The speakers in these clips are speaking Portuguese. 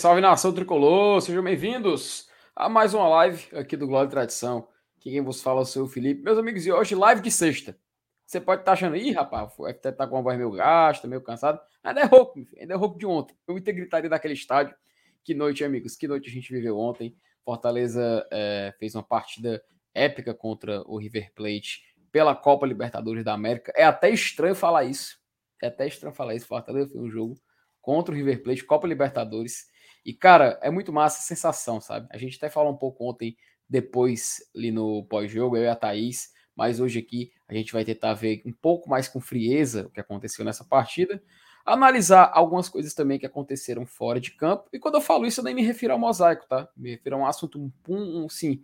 Salve, nação tricolor! Sejam bem-vindos a mais uma live aqui do Glória e Tradição. Aqui quem vos fala é o seu Felipe. Meus amigos, e hoje live de sexta. Você pode estar tá achando, ih, rapaz, o FT tá com uma voz meio gasta, meio cansado. Ainda é rouco, ainda é rouco de ontem. Eu me gritaria daquele estádio. Que noite, amigos, que noite a gente viveu ontem. Fortaleza é, fez uma partida épica contra o River Plate pela Copa Libertadores da América. É até estranho falar isso. É até estranho falar isso. Fortaleza foi um jogo contra o River Plate, Copa Libertadores. E, cara, é muito massa a sensação, sabe? A gente até falou um pouco ontem, depois, ali no pós-jogo, eu e a Thaís, mas hoje aqui a gente vai tentar ver um pouco mais com frieza o que aconteceu nessa partida, analisar algumas coisas também que aconteceram fora de campo. E quando eu falo isso, eu nem me refiro ao mosaico, tá? Me refiro a um assunto, um, um, sim,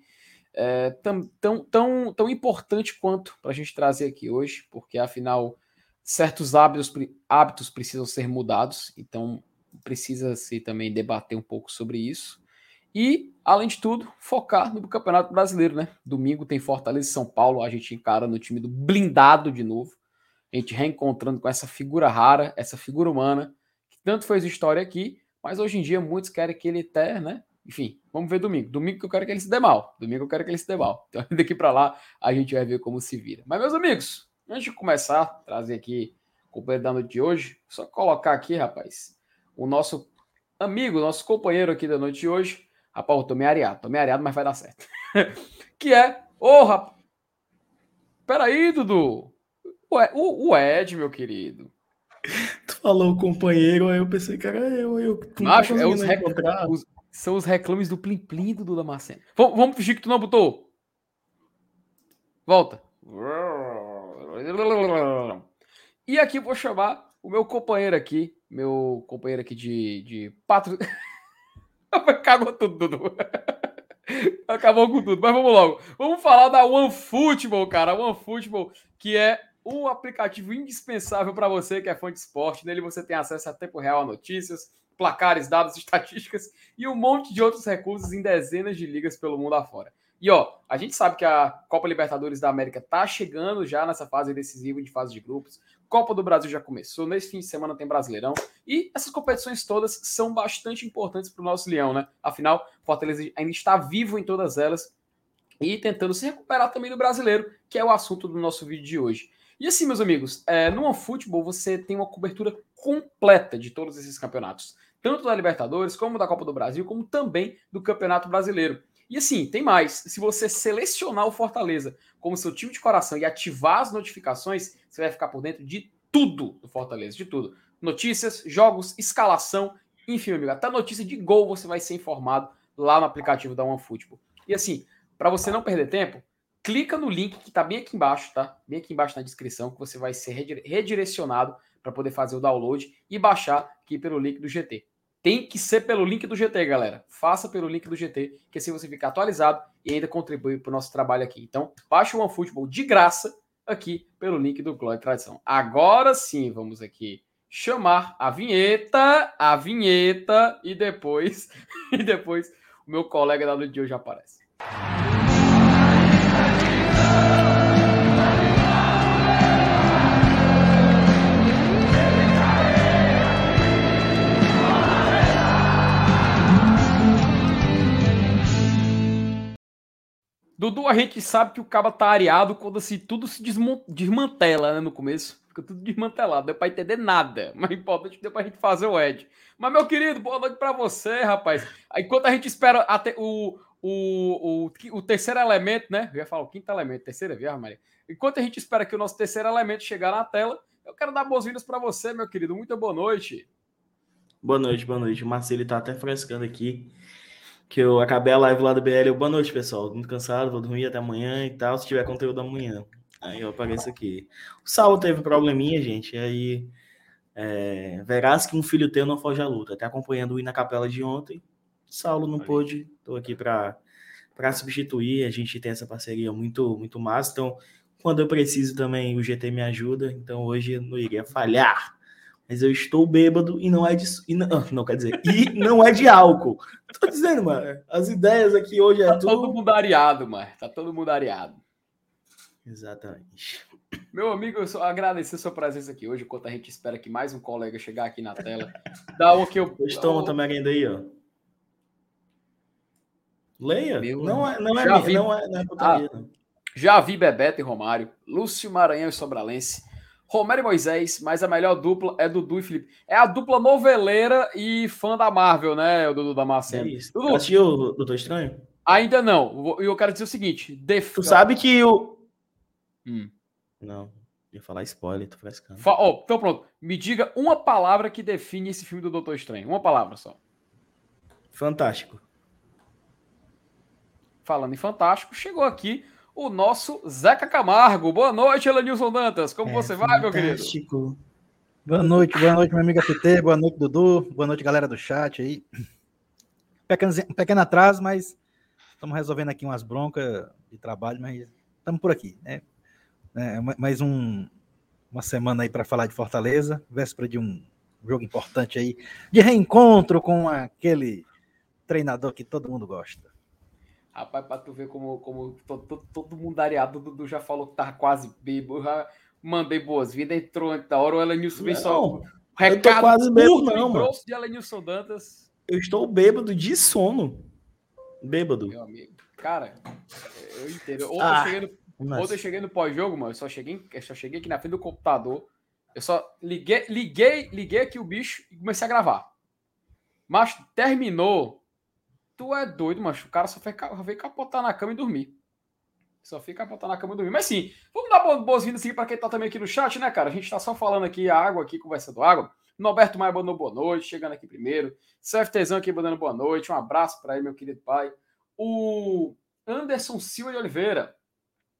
é, tão, tão, tão, tão importante quanto para a gente trazer aqui hoje, porque afinal certos hábitos, hábitos precisam ser mudados, então precisa-se também debater um pouco sobre isso. E, além de tudo, focar no Campeonato Brasileiro, né? Domingo tem Fortaleza e São Paulo, a gente encara no time do blindado de novo. A gente reencontrando com essa figura rara, essa figura humana, que tanto fez história aqui, mas hoje em dia muitos querem que ele até, né? Enfim, vamos ver domingo. Domingo que eu quero que ele se dê mal. Domingo eu quero que ele se dê mal. Então, daqui para lá, a gente vai ver como se vira. Mas, meus amigos, antes de começar, trazer aqui o companheiro da noite de hoje, só colocar aqui, rapaz, o nosso amigo, nosso companheiro aqui da noite de hoje, Rapaz, eu tô meio areado, tô meio areado, mas vai dar certo. que é, ô, oh, rapaz. Peraí, Dudu. Ué, o, o Ed, meu querido. Tu falou companheiro, aí eu pensei, cara, eu, eu. Macho, é os, rec... os, são os reclames do Plim Plim do Duda Marcelo. Vamos, vamos fingir que tu não botou. Volta. E aqui vou chamar o meu companheiro aqui, meu companheiro aqui de, de patro... Cagou tudo, Dudu. Acabou com tudo. Mas vamos logo. Vamos falar da OneFootball, cara. OneFootball, que é um aplicativo indispensável para você que é fã de esporte. Nele você tem acesso a tempo real a notícias, placares, dados, estatísticas e um monte de outros recursos em dezenas de ligas pelo mundo afora. E ó, a gente sabe que a Copa Libertadores da América tá chegando já nessa fase decisiva de fase de grupos. Copa do Brasil já começou, nesse fim de semana tem Brasileirão. E essas competições todas são bastante importantes para o nosso Leão, né? Afinal, Fortaleza ainda está vivo em todas elas e tentando se recuperar também do brasileiro, que é o assunto do nosso vídeo de hoje. E assim, meus amigos, é, no OneFootball você tem uma cobertura completa de todos esses campeonatos, tanto da Libertadores, como da Copa do Brasil, como também do Campeonato Brasileiro. E assim, tem mais. Se você selecionar o Fortaleza como seu time de coração e ativar as notificações, você vai ficar por dentro de tudo do Fortaleza, de tudo. Notícias, jogos, escalação, enfim, amigo, até notícia de gol você vai ser informado lá no aplicativo da OneFootball. E assim, para você não perder tempo, clica no link que está bem aqui embaixo, tá? Bem aqui embaixo na descrição, que você vai ser redirecionado para poder fazer o download e baixar aqui pelo link do GT. Tem que ser pelo link do GT, galera. Faça pelo link do GT, que assim você fica atualizado e ainda contribui para o nosso trabalho aqui. Então, baixe o OneFootball de graça aqui pelo link do Glória Tradição. Agora sim, vamos aqui chamar a vinheta, a vinheta e depois e depois o meu colega da de hoje aparece. Dudu, a gente sabe que o cabo tá areado quando assim, tudo se desmantela né, no começo. Fica tudo desmantelado, deu pra entender nada. Mas importante deu pra gente fazer o Ed. Mas, meu querido, boa noite pra você, rapaz. Enquanto a gente espera até o, o, o, o terceiro elemento, né? Eu ia falar o quinto elemento, terceira via, Maria. Enquanto a gente espera que o nosso terceiro elemento chegar na tela, eu quero dar boas-vindas para você, meu querido. Muito boa noite. Boa noite, boa noite. O Marcelo tá até frescando aqui que eu acabei a live lá do BL. Eu, Boa noite, pessoal. Muito cansado, vou dormir até amanhã e tal. Se tiver conteúdo amanhã. Aí eu apareço aqui. O Saulo teve probleminha, gente. E aí. É, verás que um filho teu não foge à luta. Até acompanhando o ir na capela de ontem. Saulo não pôde. Estou aqui para para substituir. A gente tem essa parceria muito muito massa. Então, quando eu preciso também, o GT me ajuda. Então, hoje eu não iria falhar mas eu estou bêbado e não é de. E não, não, quer dizer, e não é de álcool. Tô dizendo, mano, as ideias aqui hoje é tá tudo. todo mundo areado, mano. Tá todo mundo areado. Exatamente. Meu amigo, eu só agradecer a sua presença aqui hoje, enquanto a gente espera que mais um colega chegar aqui na tela. Dá o que eu. Estou também ainda aí, ó. Leia. Meu não é, não é, já vi, não é, não é putaria, ah, Já vi Bebeto e Romário, Lúcio Maranhão e Sobralense, Romero e Moisés, mas a melhor dupla é Dudu e Felipe. É a dupla noveleira e fã da Marvel, né, o Dudu da Marcelo. É isso. Dudu, Assistiu o Doutor Estranho? Ainda não. E eu quero dizer o seguinte: def... Tu sabe que o. Hum. Não. Ia falar spoiler, tô frescando. Fa oh, então pronto. Me diga uma palavra que define esse filme do Doutor Estranho. Uma palavra só. Fantástico falando em fantástico, chegou aqui o nosso Zeca Camargo. Boa noite, Elenilson Dantas. Como é, você vai, meu querido? Boa noite, boa noite, meu amigo FT, boa noite, Dudu, boa noite, galera do chat aí. Pequeno, pequeno atraso, mas estamos resolvendo aqui umas broncas de trabalho, mas estamos por aqui, né? É, mais um, uma semana aí para falar de Fortaleza, véspera de um jogo importante aí, de reencontro com aquele treinador que todo mundo gosta. Rapaz, pra tu ver como, como todo, todo, todo mundo areado, o Dudu já falou que tava quase bêbado, já mandei boas-vindas, entrou antes da hora, o Elenilson veio só. Recado eu tô quase bêbado, não, mano. de Elenilson Dantas. Eu estou bêbado de sono. Bêbado. Meu amigo. Cara, eu entendo. Ontem, ah, eu, cheguei no, ontem eu cheguei no pós-jogo, mano. Eu só cheguei, eu só cheguei aqui na frente do computador. Eu só liguei, liguei, liguei aqui o bicho e comecei a gravar. Mas terminou Tu é doido, macho. O cara só veio capotar na cama e dormir. Só fica capotar na cama e dormir. Mas sim, vamos dar boas-vindas aqui para quem tá também aqui no chat, né, cara? A gente tá só falando aqui água aqui, conversando água. Norberto Maia mandou boa noite, chegando aqui primeiro. CFTzão aqui mandando boa noite. Um abraço para ele, meu querido pai. O Anderson Silva de Oliveira.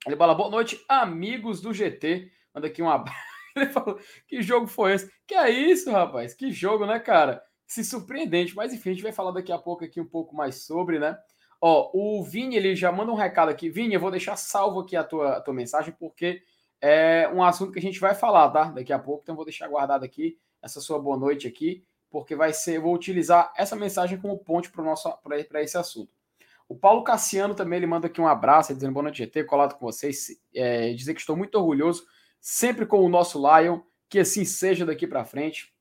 Ele fala boa noite, amigos do GT. Manda aqui um abraço. Ele falou: que jogo foi esse? Que é isso, rapaz? Que jogo, né, cara? Se surpreendente. Mas enfim, a gente vai falar daqui a pouco aqui um pouco mais sobre, né? Ó, o Vini, ele já manda um recado aqui. Vini, eu vou deixar salvo aqui a tua, a tua mensagem, porque é um assunto que a gente vai falar, tá? Daqui a pouco, então vou deixar guardado aqui essa sua boa noite aqui, porque vai ser, eu vou utilizar essa mensagem como ponte para esse assunto. O Paulo Cassiano também ele manda aqui um abraço, dizendo boa noite, GT, colado com vocês, é, dizer que estou muito orgulhoso, sempre com o nosso Lion, que assim seja daqui para frente.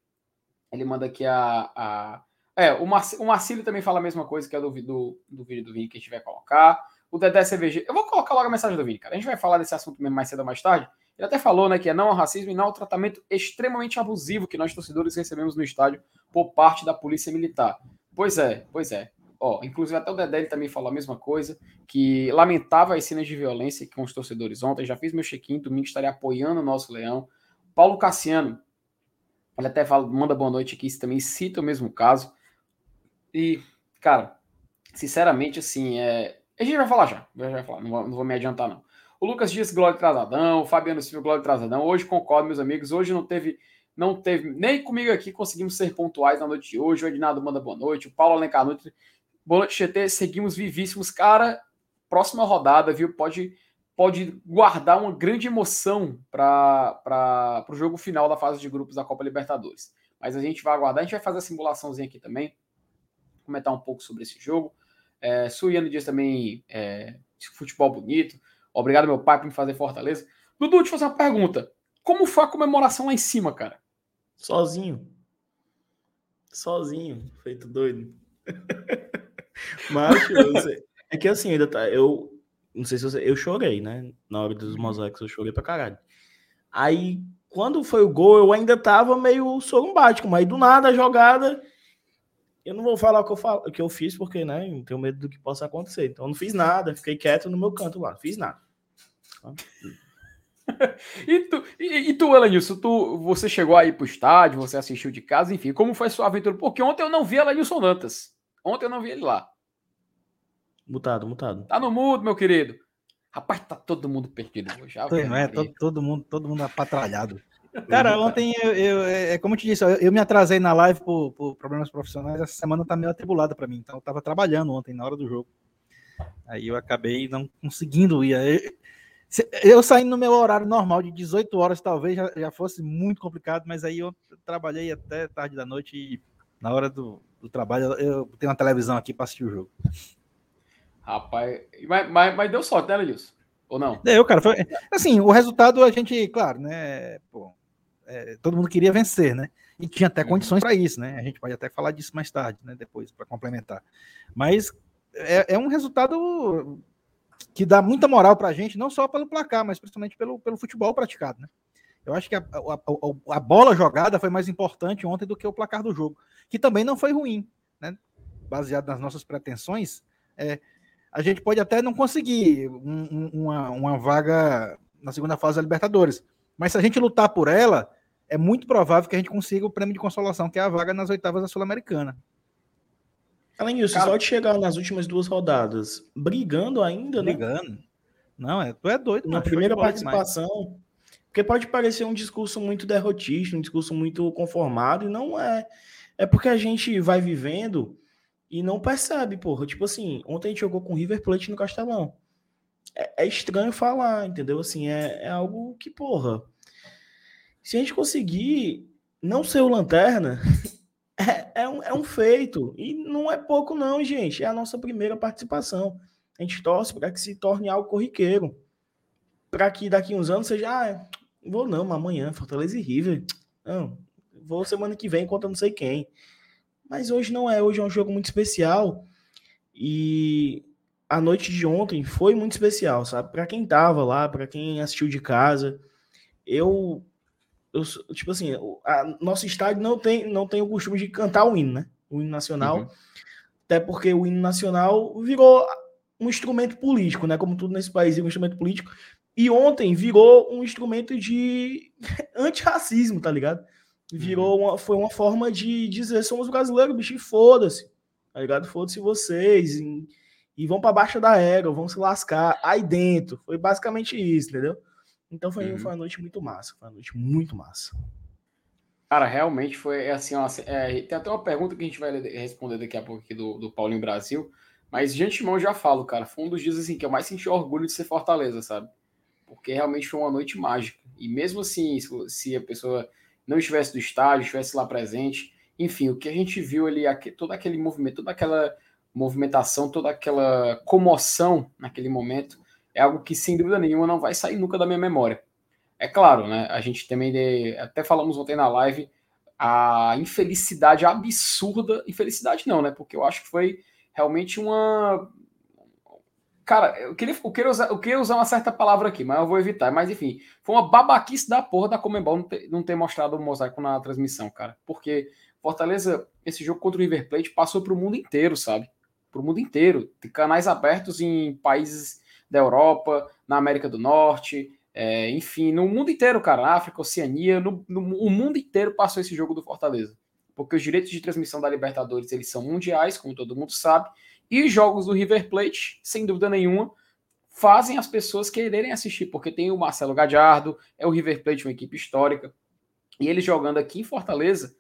Ele manda aqui a. a... É, o, Marci, o Marcílio também fala a mesma coisa que é do, do, do vídeo do Vini que a gente vai colocar. O Dedé CVG. Eu vou colocar logo a mensagem do Vini, cara. A gente vai falar desse assunto mesmo mais cedo ou mais tarde. Ele até falou, né, que é não ao racismo e não ao tratamento extremamente abusivo que nós torcedores recebemos no estádio por parte da polícia militar. Pois é, pois é. Ó, inclusive até o Dedé ele também falou a mesma coisa, que lamentava as cenas de violência com os torcedores ontem. Já fiz meu check-in, domingo estarei apoiando o nosso Leão. Paulo Cassiano, ele até fala, manda boa noite aqui, também cita o mesmo caso. E, cara, sinceramente, assim, é... a gente vai falar já. vai falar, não vou, não vou me adiantar, não. O Lucas Dias, Glória Trasadão. O Fabiano Silva, Glória Trasadão. Hoje concordo, meus amigos. Hoje não teve, não teve, nem comigo aqui conseguimos ser pontuais na noite de hoje. O Ednado manda boa noite. O Paulo Alencar, noite. Boa noite, GT. Seguimos vivíssimos. Cara, próxima rodada, viu? Pode pode guardar uma grande emoção para o jogo final da fase de grupos da Copa Libertadores. Mas a gente vai aguardar, a gente vai fazer a simulaçãozinha aqui também, comentar um pouco sobre esse jogo. É, Suiano diz também é, futebol bonito. Obrigado, meu pai, por me fazer Fortaleza. Dudu, te fazer uma pergunta. Como foi a comemoração lá em cima, cara? Sozinho. Sozinho, feito doido. Mas, é que assim, ainda tá. Eu, não sei se você. Eu chorei, né? Na hora dos uhum. mosaicos eu chorei pra caralho. Aí, quando foi o gol, eu ainda tava meio sorumbático, mas do nada a jogada. Eu não vou falar o que eu, falo, o que eu fiz, porque, né? Eu tenho medo do que possa acontecer. Então, eu não fiz nada, fiquei quieto no meu canto lá, fiz nada. e tu, e, e tu Elenilson, tu, você chegou aí pro estádio, você assistiu de casa, enfim, como foi sua aventura? Porque ontem eu não vi Elenilson Dantas. Ontem eu não vi ele lá. Mutado, mutado. Tá no mudo, meu querido. Rapaz, tá todo mundo perdido hoje. Não é, todo, todo, mundo, todo mundo apatralhado. Cara, ontem eu, eu, é, é como eu te disse, eu, eu me atrasei na live por, por, problemas profissionais. Essa semana tá meio atribulada para mim. Então eu tava trabalhando ontem na hora do jogo. Aí eu acabei não conseguindo ir. Eu, eu saindo no meu horário normal de 18 horas, talvez já, já fosse muito complicado, mas aí eu trabalhei até tarde da noite e na hora do, do trabalho eu tenho uma televisão aqui para assistir o jogo. Rapaz, mas, mas, mas deu sorte, né, Lenilson? Ou não? Deu, cara. Foi, assim, o resultado a gente, claro, né? Pô, é, todo mundo queria vencer, né? E tinha até uhum. condições para isso, né? A gente pode até falar disso mais tarde, né? Depois, para complementar. Mas é, é, um resultado que dá muita moral para a gente, não só pelo placar, mas principalmente pelo, pelo futebol praticado, né? Eu acho que a, a, a, bola jogada foi mais importante ontem do que o placar do jogo, que também não foi ruim, né? Baseado nas nossas pretensões, é, a gente pode até não conseguir um, um, uma, uma vaga na segunda fase da Libertadores, mas se a gente lutar por ela, é muito provável que a gente consiga o prêmio de consolação, que é a vaga nas oitavas da Sul-Americana. Além disso, Cara, só de chegar nas últimas duas rodadas brigando ainda, brigando. né? Brigando. Não, é, tu é doido. Na primeira participação, porque pode parecer um discurso muito derrotista, um discurso muito conformado, e não é. É porque a gente vai vivendo e não percebe, porra. Tipo assim, ontem a gente jogou com o River Plate no Castelão. É, é estranho falar, entendeu? Assim, é, é algo que, porra. Se a gente conseguir não ser o lanterna, é, é, um, é um feito. E não é pouco, não, gente. É a nossa primeira participação. A gente torce para que se torne algo corriqueiro. Para que daqui uns anos seja, ah, vou não, amanhã, Fortaleza e River. Não, vou semana que vem contra não sei quem. Mas hoje não é, hoje é um jogo muito especial. E a noite de ontem foi muito especial, sabe? Para quem tava lá, para quem assistiu de casa, eu eu, tipo assim, a, nosso estádio não tem, não tem o costume de cantar o hino, né? O hino nacional. Uhum. Até porque o hino nacional virou um instrumento político, né? Como tudo nesse país é um instrumento político. E ontem virou um instrumento de antirracismo, tá ligado? Virou uhum. uma, foi uma forma de dizer somos brasileiros, bicho, foda-se. Tá ligado? Foda-se vocês. E, e vão para baixo da égua, vão se lascar aí dentro. Foi basicamente isso, entendeu? Então foi, uhum. foi uma noite muito massa. Foi uma noite muito massa. Cara, realmente foi é assim, ó, é, tem até uma pergunta que a gente vai responder daqui a pouco aqui do, do Paulinho Brasil, mas de antemão já falo, cara, foi um dos dias assim que eu mais senti orgulho de ser Fortaleza, sabe? Porque realmente foi uma noite mágica. E mesmo assim, se, se a pessoa não estivesse do estádio, estivesse lá presente, enfim, o que a gente viu ali, todo aquele movimento, toda aquela movimentação, toda aquela comoção naquele momento, é algo que, sem dúvida nenhuma, não vai sair nunca da minha memória. É claro, né? A gente também, de, até falamos ontem na live, a infelicidade absurda, infelicidade não, né? Porque eu acho que foi realmente uma. Cara, eu queria, eu queria, usar, eu queria usar uma certa palavra aqui, mas eu vou evitar. Mas enfim, foi uma babaquice da porra da Comembol não ter, não ter mostrado o mosaico na transmissão, cara. Porque Fortaleza, esse jogo contra o River Plate passou para o mundo inteiro, sabe? Para o mundo inteiro. Tem canais abertos em países da Europa, na América do Norte, é, enfim, no mundo inteiro, cara, África, Oceania, no, no, o mundo inteiro passou esse jogo do Fortaleza. Porque os direitos de transmissão da Libertadores, eles são mundiais, como todo mundo sabe, e os jogos do River Plate, sem dúvida nenhuma, fazem as pessoas quererem assistir, porque tem o Marcelo Gadiardo, é o River Plate, uma equipe histórica, e ele jogando aqui em Fortaleza,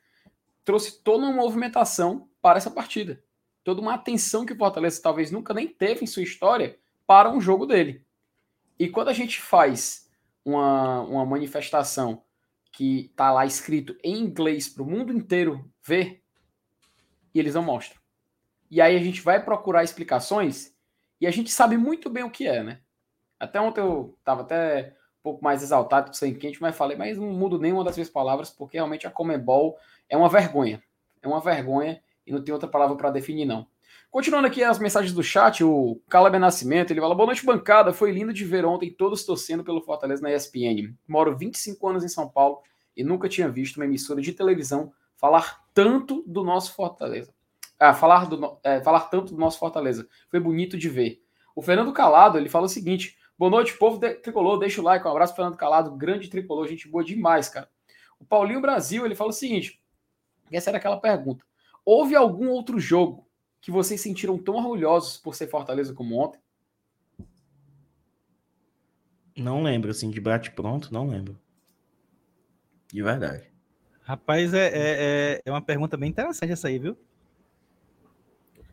trouxe toda uma movimentação para essa partida. Toda uma atenção que o Fortaleza talvez nunca nem teve em sua história para um jogo dele. E quando a gente faz uma, uma manifestação que está lá escrito em inglês para o mundo inteiro ver, e eles não mostram. E aí a gente vai procurar explicações e a gente sabe muito bem o que é, né? Até ontem eu estava até um pouco mais exaltado, sem quente, mas falei, mas não mudo nenhuma das minhas palavras, porque realmente a Comebol é uma vergonha. É uma vergonha e não tem outra palavra para definir, não. Continuando aqui as mensagens do chat, o Caleb Nascimento, ele fala: Boa noite, bancada. Foi lindo de ver ontem todos torcendo pelo Fortaleza na ESPN. Moro 25 anos em São Paulo e nunca tinha visto uma emissora de televisão falar tanto do nosso Fortaleza. Ah, falar, do, é, falar tanto do nosso Fortaleza. Foi bonito de ver. O Fernando Calado, ele fala o seguinte: Boa noite, povo de, tricolor. Deixa o like. Um abraço, Fernando Calado. Grande tricolor, gente boa demais, cara. O Paulinho Brasil, ele fala o seguinte: essa era aquela pergunta. Houve algum outro jogo que vocês sentiram tão orgulhosos por ser Fortaleza como ontem? Não lembro, assim, de bate pronto, não lembro. De verdade. Rapaz, é, é, é uma pergunta bem interessante essa aí, viu?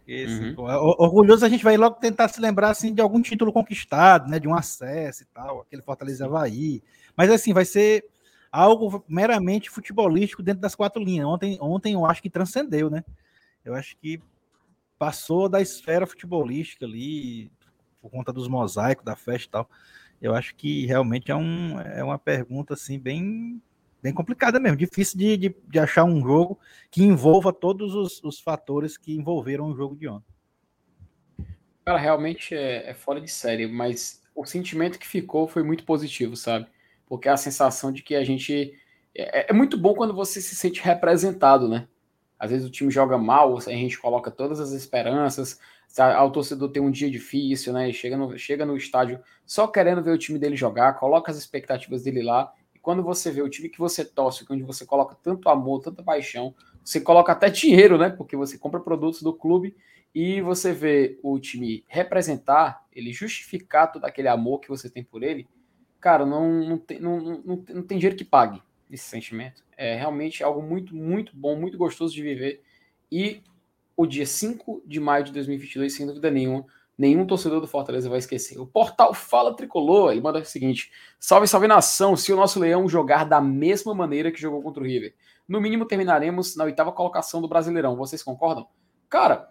Assim, uhum. orgulhoso a gente vai logo tentar se lembrar assim, de algum título conquistado, né? De um acesso e tal, aquele Fortaleza Havaí. Mas assim, vai ser algo meramente futebolístico dentro das quatro linhas. Ontem, ontem eu acho que transcendeu, né? Eu acho que passou da esfera futebolística ali, por conta dos mosaicos da festa e tal. Eu acho que realmente é, um, é uma pergunta assim bem bem complicada mesmo, difícil de, de, de achar um jogo que envolva todos os, os, fatores que envolveram o jogo de ontem. Cara, realmente é, é fora de série, mas o sentimento que ficou foi muito positivo, sabe? Porque a sensação de que a gente. É, é, muito bom quando você se sente representado, né? Às vezes o time joga mal, a gente coloca todas as esperanças, o torcedor tem um dia difícil, né? Chega no, chega no estádio só querendo ver o time dele jogar, coloca as expectativas dele lá quando você vê o time que você torce, onde você coloca tanto amor, tanta paixão, você coloca até dinheiro, né? Porque você compra produtos do clube e você vê o time representar, ele justificar todo aquele amor que você tem por ele, cara, não, não, tem, não, não, não tem dinheiro que pague esse sentimento. É realmente algo muito, muito bom, muito gostoso de viver. E o dia 5 de maio de 2022, sem dúvida nenhuma, nenhum torcedor do Fortaleza vai esquecer. O portal Fala Tricolor, ele manda o seguinte: Salve, salve nação! Se o nosso Leão jogar da mesma maneira que jogou contra o River, no mínimo terminaremos na oitava colocação do Brasileirão. Vocês concordam? Cara,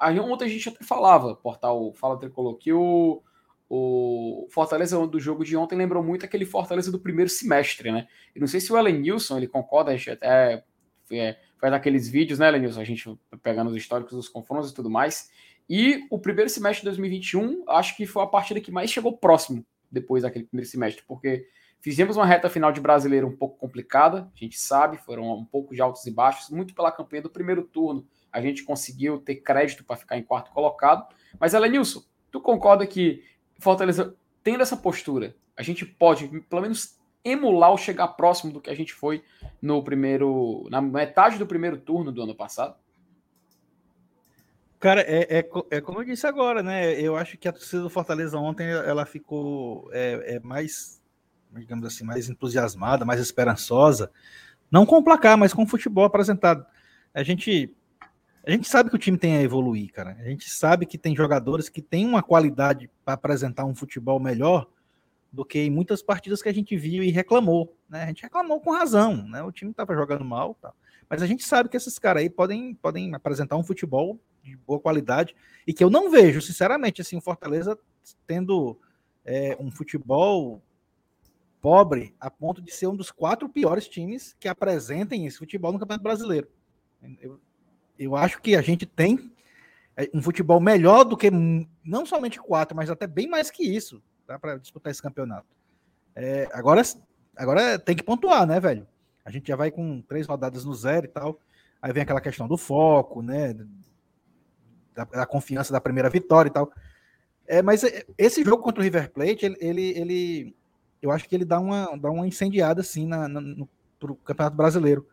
ontem a gente até falava, portal Fala Tricolor, que o, o Fortaleza do jogo de ontem lembrou muito aquele Fortaleza do primeiro semestre, né? Eu não sei se o Ellen Nilson ele concorda, a gente até é, faz aqueles vídeos, né, Ellen Nilson? A gente pegando os históricos dos confrontos e tudo mais. E o primeiro semestre de 2021, acho que foi a partida que mais chegou próximo depois daquele primeiro semestre, porque fizemos uma reta final de brasileiro um pouco complicada, a gente sabe, foram um pouco de altos e baixos, muito pela campanha do primeiro turno. A gente conseguiu ter crédito para ficar em quarto colocado. Mas, Elenilson, tu concorda que Fortaleza, tendo essa postura, a gente pode, pelo menos, emular ou chegar próximo do que a gente foi no primeiro. na metade do primeiro turno do ano passado? Cara, é, é, é, como eu disse agora, né? Eu acho que a torcida do Fortaleza ontem ela ficou é, é mais, digamos assim, mais entusiasmada, mais esperançosa. Não com o placar, mas com o futebol apresentado. A gente, a gente sabe que o time tem a evoluir, cara. A gente sabe que tem jogadores que têm uma qualidade para apresentar um futebol melhor do que em muitas partidas que a gente viu e reclamou. Né? A gente reclamou com razão, né? O time estava jogando mal, tá? mas a gente sabe que esses caras aí podem, podem apresentar um futebol de boa qualidade e que eu não vejo, sinceramente, assim, o Fortaleza tendo é, um futebol pobre a ponto de ser um dos quatro piores times que apresentem esse futebol no Campeonato Brasileiro. Eu, eu acho que a gente tem é, um futebol melhor do que não somente quatro, mas até bem mais que isso tá, para disputar esse campeonato. É, agora, agora tem que pontuar, né, velho? A gente já vai com três rodadas no zero e tal. Aí vem aquela questão do foco, né? Da, da, confiança da primeira vitória e tal. É, mas esse jogo contra o River Plate, ele, ele, ele eu acho que ele dá uma, dá uma incendiada assim na, na, no pro Campeonato Brasileiro.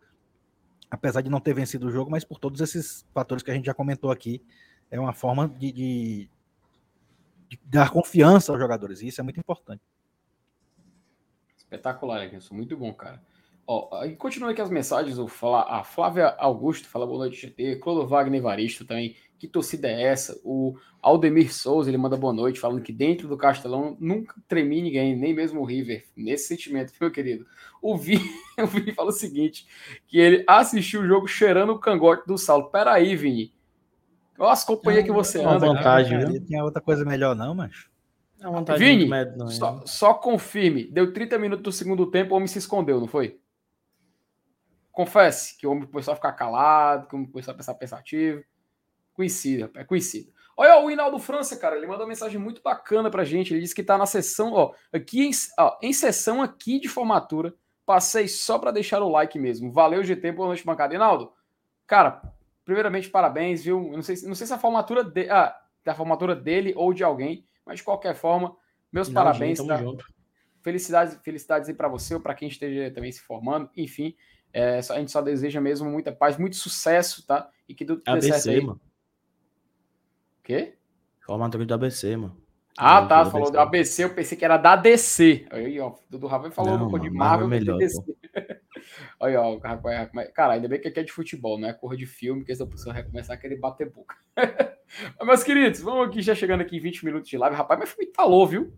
Apesar de não ter vencido o jogo, mas por todos esses fatores que a gente já comentou aqui, é uma forma de, de, de dar confiança aos jogadores. E isso é muito importante. Espetacular, Edson. Muito bom, cara. Ó, e continua aqui as mensagens. O a Flávia Augusto fala boa noite, GT. Clodo Wagner Evaristo também que torcida é essa? O Aldemir Souza, ele manda boa noite, falando que dentro do Castelão nunca tremi ninguém, nem mesmo o River, nesse sentimento, meu querido. O Vi, o Vi fala o seguinte, que ele assistiu o jogo cheirando o cangote do Saulo. Peraí, Vini, olha as companhias que você é anda. Vantagem, cara. Tinha outra coisa melhor não, mas... É uma Vini, médio, não, só, só confirme, deu 30 minutos do segundo tempo, o homem se escondeu, não foi? Confesse que o homem começou a ficar calado, que o homem começou a pensar pensativo. Conhecido, é conhecido. Olha o Hinaldo França, cara, ele mandou uma mensagem muito bacana pra gente. Ele disse que tá na sessão, ó, aqui em, ó, em sessão aqui de formatura. Passei só para deixar o like mesmo. Valeu, GT, boa noite, bancada. Hinaldo, cara, primeiramente, parabéns, viu? Eu não sei, não sei se a formatura, de, ah, da formatura dele ou de alguém, mas de qualquer forma, meus não, parabéns. Gente, tá? Felicidades, felicidades aí para você ou para quem esteja também se formando. Enfim, é, a gente só deseja mesmo muita paz, muito sucesso, tá? E que tudo dê certo aí. Mano. Quê? Formatura do ABC, mano. Ah, tá. Do falou do ABC, eu pensei que era da DC. Aí, ó, Dudu Ravel falou no cor de Marvel, é melhor, DC. Aí, ó, cara, ainda bem que aqui é de futebol, não é cor de filme, que essa pessoa vai começar a querer bater boca. Mas, meus queridos, vamos aqui já chegando aqui em 20 minutos de live. Rapaz, mas filme talou, viu?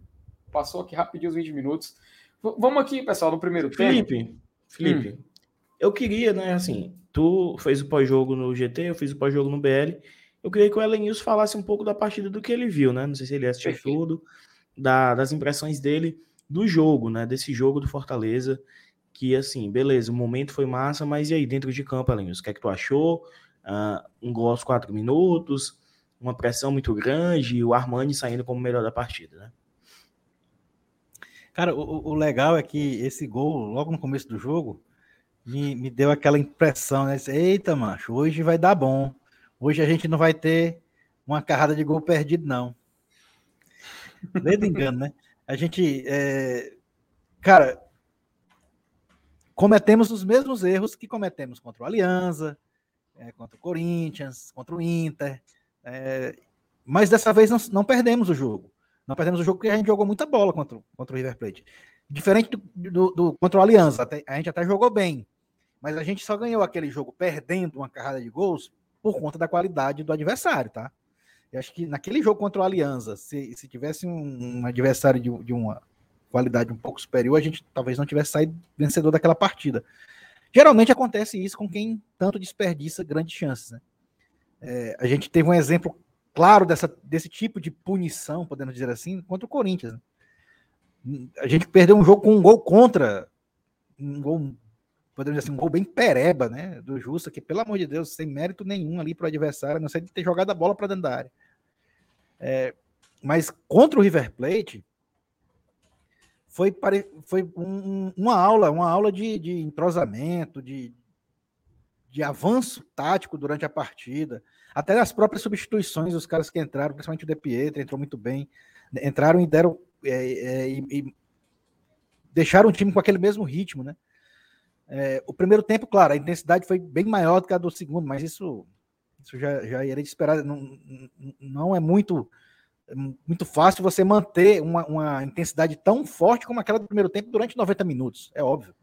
Passou aqui rapidinho os 20 minutos. V vamos aqui, pessoal, no primeiro Felipe, tempo. Felipe, hum. eu queria, né, assim, tu fez o pós-jogo no GT, eu fiz o pós-jogo no BL, Eu queria que o Elenilson falasse um pouco da partida do que ele viu, né? Não sei se ele assistiu Perfeito. tudo, da, das impressões dele do jogo, né? Desse jogo do Fortaleza, que assim, beleza, o momento foi massa, mas e aí, dentro de campo, Elenilson, o que é que tu achou? Uh, um gol aos quatro minutos, uma pressão muito grande e o Armani saindo como melhor da partida, né? Cara, o, o, legal é que esse gol, logo no começo do jogo, me, me deu aquela impressão, né? Eita, macho, hoje vai dar bom. Hoje a gente não vai ter uma carrada de gol perdido, não. Medo engano, né? A gente, é... cara, cometemos os mesmos erros que cometemos contra o Alianza, é, contra o Corinthians, contra o Inter, é... mas dessa vez não, não perdemos o jogo. Não perdemos o jogo porque a gente jogou muita bola contra, contra o River Plate. Diferente do, do, do contra o Aliança, a gente até jogou bem. Mas a gente só ganhou aquele jogo perdendo uma carrada de gols por conta da qualidade do adversário, tá? Eu acho que naquele jogo contra o Aliança, se, se tivesse um, um adversário de, de, uma qualidade um pouco superior, a gente talvez não tivesse saído vencedor daquela partida. Geralmente acontece isso com quem tanto desperdiça grandes chances. Né? É, a gente teve um exemplo claro dessa, desse tipo de punição, podemos dizer assim, contra o Corinthians. A gente perdeu um jogo com um gol contra, um gol, podemos dizer assim, um gol bem pereba, né, do Justa, que pelo amor de Deus, sem mérito nenhum ali para o adversário, não sei de ter jogado a bola para dentro da área. É, mas contra o River Plate, foi, foi um, uma aula, uma aula de, de entrosamento, de, de avanço tático durante a partida. Até as próprias substituições, os caras que entraram, principalmente o De Pietro, entrou muito bem. Entraram e deram. É, é, e, e deixaram o time com aquele mesmo ritmo, né? É, o primeiro tempo, claro, a intensidade foi bem maior do que a do segundo, mas isso, isso já, já era de esperar. Não, não é muito muito fácil você manter uma, uma, intensidade tão forte como aquela do primeiro tempo durante 90 minutos. É óbvio.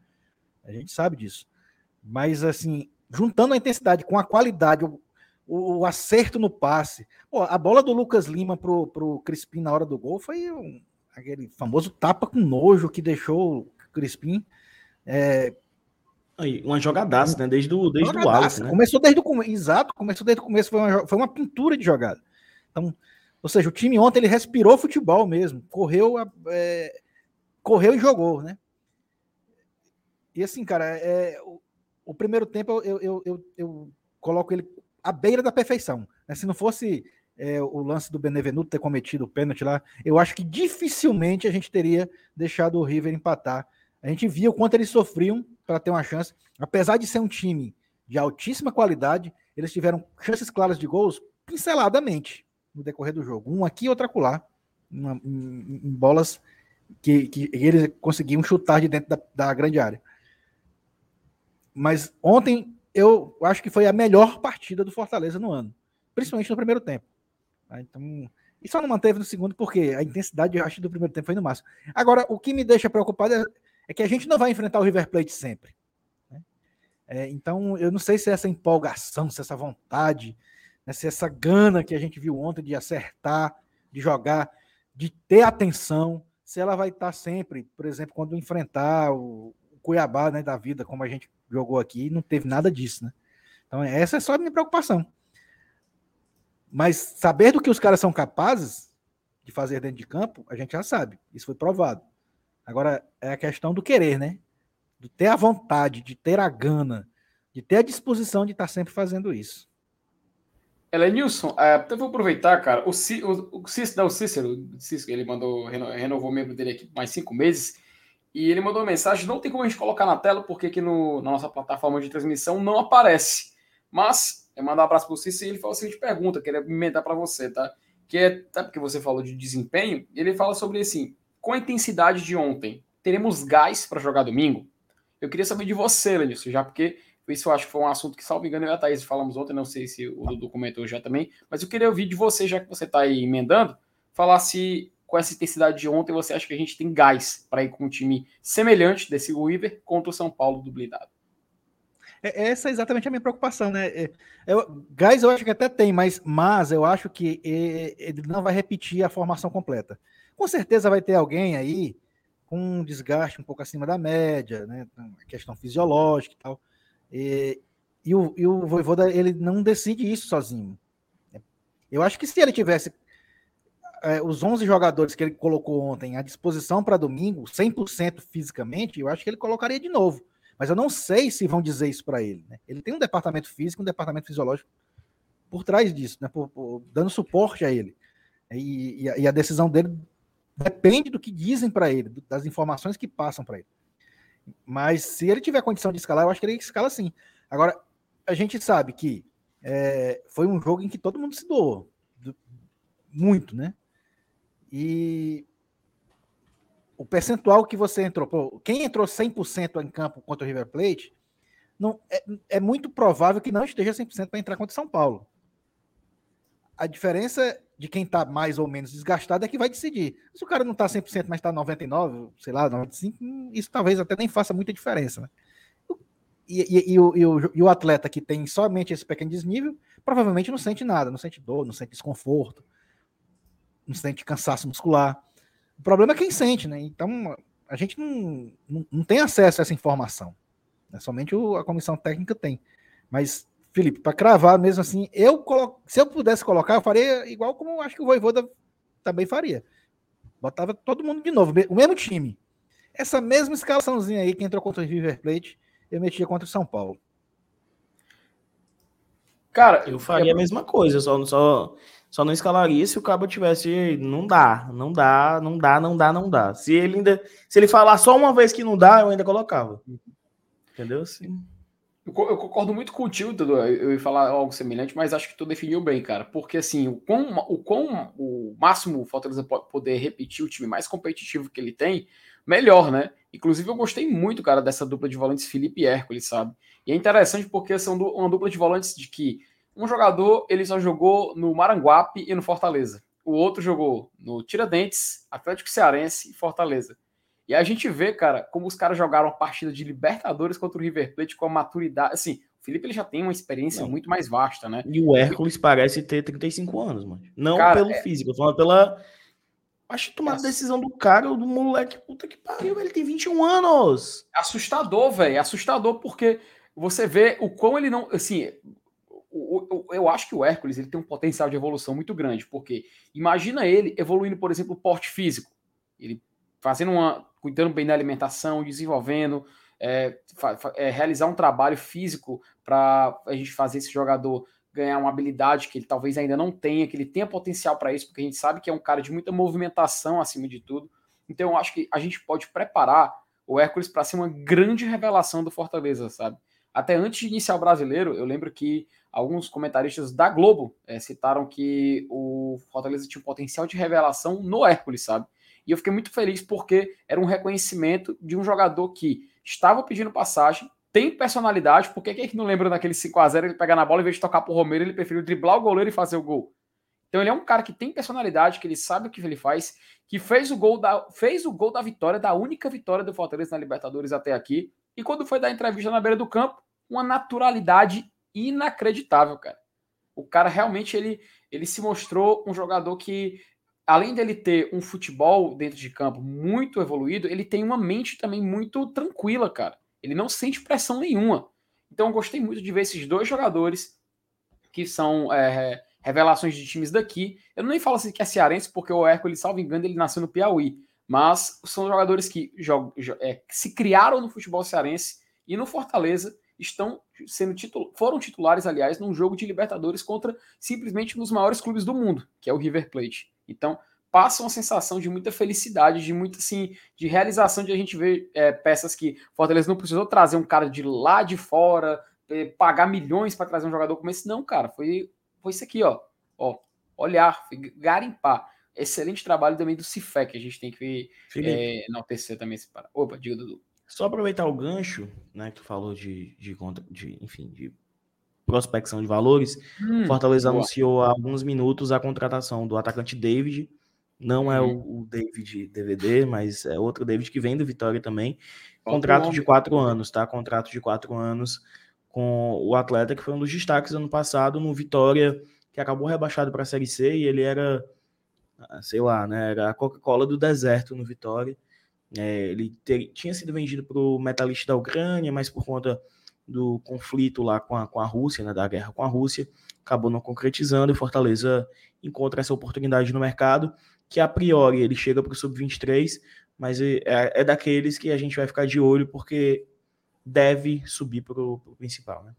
A gente sabe disso. Mas, assim, juntando a intensidade com a qualidade, o, o, acerto no passe. Pô, a bola do Lucas Lima pro, pro Crispim na hora do gol foi um, aquele famoso tapa com nojo que deixou o Crispim. É, uma jogadaça, né? Desde, do, desde o alto. Né? Começou desde o começo. Exato, começou desde o começo. Foi uma, foi uma pintura de jogada. Então, ou seja, o time ontem ele respirou futebol mesmo. Correu, é, correu e jogou, né? E assim, cara, é, o, o primeiro tempo eu, eu, eu, eu coloco ele à beira da perfeição. Né? Se não fosse é, o lance do Benevenuto ter cometido o pênalti lá, eu acho que dificilmente a gente teria deixado o River empatar. A gente via o quanto eles sofriam para ter uma chance. Apesar de ser um time de altíssima qualidade, eles tiveram chances claras de gols pinceladamente no decorrer do jogo. Um aqui, outro acolá, em, em, bolas que, que eles conseguiam chutar de dentro da, da grande área. Mas ontem eu acho que foi a melhor partida do Fortaleza no ano, principalmente no primeiro tempo. Tá? Então, e só não manteve no segundo porque a intensidade acho, do primeiro tempo foi no máximo. Agora, o que me deixa preocupado é, é que a gente não vai enfrentar o River Plate sempre. Né? É, então, eu não sei se essa empolgação, se essa vontade, né, se essa gana que a gente viu ontem de acertar, de jogar, de ter atenção, se ela vai estar sempre, por exemplo, quando enfrentar o, Cuiabá né, da vida, como a gente jogou aqui, não teve nada disso, né? Então, essa é só a minha preocupação. Mas saber do que os caras são capazes de fazer dentro de campo, a gente já sabe. Isso foi provado. Agora, é a questão do querer, né? De ter a vontade, de ter a gana, de ter a disposição de estar sempre fazendo isso. Ela é Nilson, é, eu vou aproveitar, cara. O, C, o, o, Cícero, o Cícero, ele mandou, renovou o membro dele aqui mais cinco meses. E ele mandou uma mensagem, não tem como a gente colocar na tela, porque aqui no, na nossa plataforma de transmissão não aparece. Mas, eu mandar um abraço para o Cícero e ele fala a seguinte pergunta, queria comentar para você, tá? Que é, tá, porque você falou de desempenho, ele fala sobre assim, com a intensidade de ontem, teremos gás para jogar domingo? Eu queria saber de você, Lenilson, já porque isso eu acho que foi um assunto que, salvo engano, eu e a Thaís falamos ontem, não sei se o Dudu comentou já também, mas eu queria ouvir de você, já que você está aí emendando, falar se com essa intensidade de ontem, você acha que a gente tem gás para ir com um time semelhante desse River contra o São Paulo do blindado? É, essa é exatamente a minha preocupação, né? É, eu, gás eu acho que até tem, mas, mas eu acho que ele não vai repetir a formação completa. Com certeza vai ter alguém aí com um desgaste um pouco acima da média, né? Questão fisiológica e tal. E, e o, e o Voivoda, ele não decide isso sozinho. Eu acho que se ele tivesse é, os 11 jogadores que ele colocou ontem à disposição para domingo, 100% fisicamente, eu acho que ele colocaria de novo. Mas eu não sei se vão dizer isso para ele. Né? Ele tem um departamento físico, um departamento fisiológico por trás disso, né? por, por, dando suporte a ele. E, e, a, e, a, decisão dele depende do que dizem para ele, das informações que passam para ele. Mas se ele tiver condição de escalar, eu acho que ele escala sim. Agora, a gente sabe que é, foi um jogo em que todo mundo se doou. Muito, né? E o percentual que você entrou, pô, quem entrou 100% em campo contra o River Plate, não, é, é muito provável que não esteja 100% para entrar contra o São Paulo. A diferença de quem está mais ou menos desgastado é que vai decidir. Se o cara não está 100%, mas está 99%, sei lá, 95%, isso talvez até nem faça muita diferença. Né? E, e, e, o, o, e o atleta que tem somente esse pequeno desnível, provavelmente não sente nada, não sente dor, não sente desconforto não sente cansaço muscular. O problema é quem sente, né? Então, a gente não, não, não tem acesso a essa informação. Né? Somente o, a comissão técnica tem. Mas, Felipe, para cravar mesmo assim, eu colo... se eu pudesse colocar, eu faria igual como acho que o Voivoda também faria. Botava todo mundo de novo, o mesmo time. Essa mesma escalaçãozinha aí que entrou contra o River Plate, eu metia contra o São Paulo. Cara, eu faria a mesma coisa, só, só só não escalaria se o cabo tivesse. Não dá, não dá, não dá, não dá, não dá. Se ele ainda. Se ele falar só uma vez que não dá, eu ainda colocava. Entendeu? Assim. Eu, concordo muito contigo, Dudu. Eu ia falar algo semelhante, mas acho que tu definiu bem, cara. Porque assim, o quão, o quão o máximo o Fortaleza pode poder repetir o time mais competitivo que ele tem, melhor, né? Inclusive, eu gostei muito, cara, dessa dupla de volantes Felipe e Hércules, sabe? E é interessante porque são uma dupla de volantes de que um jogador ele só jogou no Maranguape e no Fortaleza. O outro jogou no Tiradentes, Atlético Cearense e Fortaleza. E a gente vê, cara, como os caras jogaram a partida de Libertadores contra o River Plate com a maturidade. Assim, o Felipe ele já tem uma experiência Não. muito mais vasta, né? E o Hércules parece ter 35 anos, mano. Não cara, pelo é... físico, falando pela. Acho que tomar a decisão do cara, do moleque, puta que pariu, ele tem 21 anos. Assustador, velho. Assustador, porque você vê o quão ele não. Assim, eu acho que o Hércules ele tem um potencial de evolução muito grande, porque imagina ele evoluindo, por exemplo, o porte físico, ele fazendo uma, cuidando bem da alimentação, desenvolvendo, é, é, realizar um trabalho físico para a gente fazer esse jogador ganhar uma habilidade que ele talvez ainda não tenha, que ele tenha potencial para isso, porque a gente sabe que é um cara de muita movimentação acima de tudo. Então eu acho que a gente pode preparar o Hércules para ser uma grande revelação do Fortaleza, sabe? Até antes de iniciar o brasileiro, eu lembro que alguns comentaristas da Globo é, citaram que o Fortaleza tinha um potencial de revelação no Hércules, sabe? E eu fiquei muito feliz porque era um reconhecimento de um jogador que estava pedindo passagem, tem personalidade, porque quem é que não lembra daquele 5 a 0 ele pegar na bola em vez de tocar pro Romero, ele preferiu driblar o goleiro e fazer o gol. Então ele é um cara que tem personalidade, que ele sabe o que ele faz, que fez o gol da, fez o gol da vitória, da única vitória do Fortaleza na Libertadores até aqui. E quando foi dar entrevista na beira do campo, uma naturalidade inacreditável, cara. O cara realmente ele, ele se mostrou um jogador que, além dele ter um futebol dentro de campo muito evoluído, ele tem uma mente também muito tranquila, cara. Ele não sente pressão nenhuma. Então eu gostei muito de ver esses dois jogadores que são é, revelações de times daqui. Eu nem falo assim que é cearense, porque o Hércules, salvo engano, ele nasceu no Piauí. Mas são jogadores que, jogam, é, se criaram no futebol cearense e no Fortaleza estão sendo titul foram titulares, aliás, num jogo de Libertadores contra simplesmente um dos maiores clubes do mundo, que é o River Plate. Então, passa uma sensação de muita felicidade, de muita assim, de realização de a gente ver é, peças que Fortaleza não precisou trazer um cara de lá de fora, é, pagar milhões para trazer um jogador como esse. Não, cara, foi, foi isso aqui, ó. ó olhar, garimpar. Excelente trabalho também do Cifé, que a gente tem que é, enaltecer também esse para. Opa, diga, Dudu. Só aproveitar o gancho, né, que tu falou de, de, de enfim, de prospecção de valores. Hum, Fortaleza boa. anunciou há alguns minutos a contratação do atacante David. Não é o, o, David DVD, mas é outro David que vem do Vitória também. Contrato de quatro anos, tá? Contrato de quatro anos com o atleta que foi um dos destaques ano passado no Vitória, que acabou rebaixado para a Série C e ele era, ah, sei lá, né? Era a Coca-Cola do deserto no Vitória. É, ele ter, tinha sido vendido para o metalista da Ucrânia, mas por conta do conflito lá com a, com a Rússia, né, da guerra com a Rússia, acabou não concretizando, e o Fortaleza encontra essa oportunidade no mercado, que a priori ele chega para o Sub-23, mas é, é, daqueles que a gente vai ficar de olho, porque deve subir para o principal, né?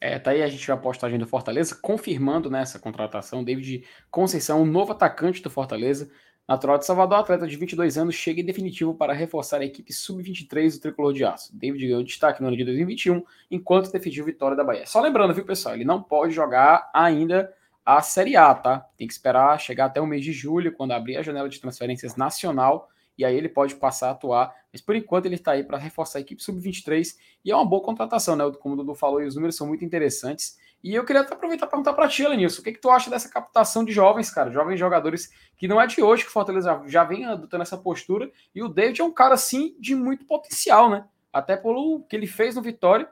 É, tá aí a gente vai a postagem do Fortaleza, confirmando nessa né, contratação, David Conceição, um novo atacante do Fortaleza, natural de Salvador, atleta de 22 anos, chega em definitivo para reforçar a equipe sub-23 do Tricolor de Aço. David ganhou destaque no ano de 2021, enquanto definiu vitória da Bahia. Só lembrando, viu, pessoal, ele não pode jogar ainda a Série A, tá? Tem que esperar chegar até o mês de julho, quando abrir a janela de transferências nacional, e aí ele pode passar a atuar. Mas por enquanto ele está aí para reforçar a equipe sub-23 e é uma boa contratação, né? Como o Dudu falou, e os números são muito interessantes. E eu queria até aproveitar para perguntar para ti, Lenilson, o que, que tu acha dessa captação de jovens, cara? Jovens jogadores que não é de hoje que o Fortaleza já vem adotando essa postura. E o David é um cara, assim, de muito potencial, né? Até pelo que ele fez no Vitória,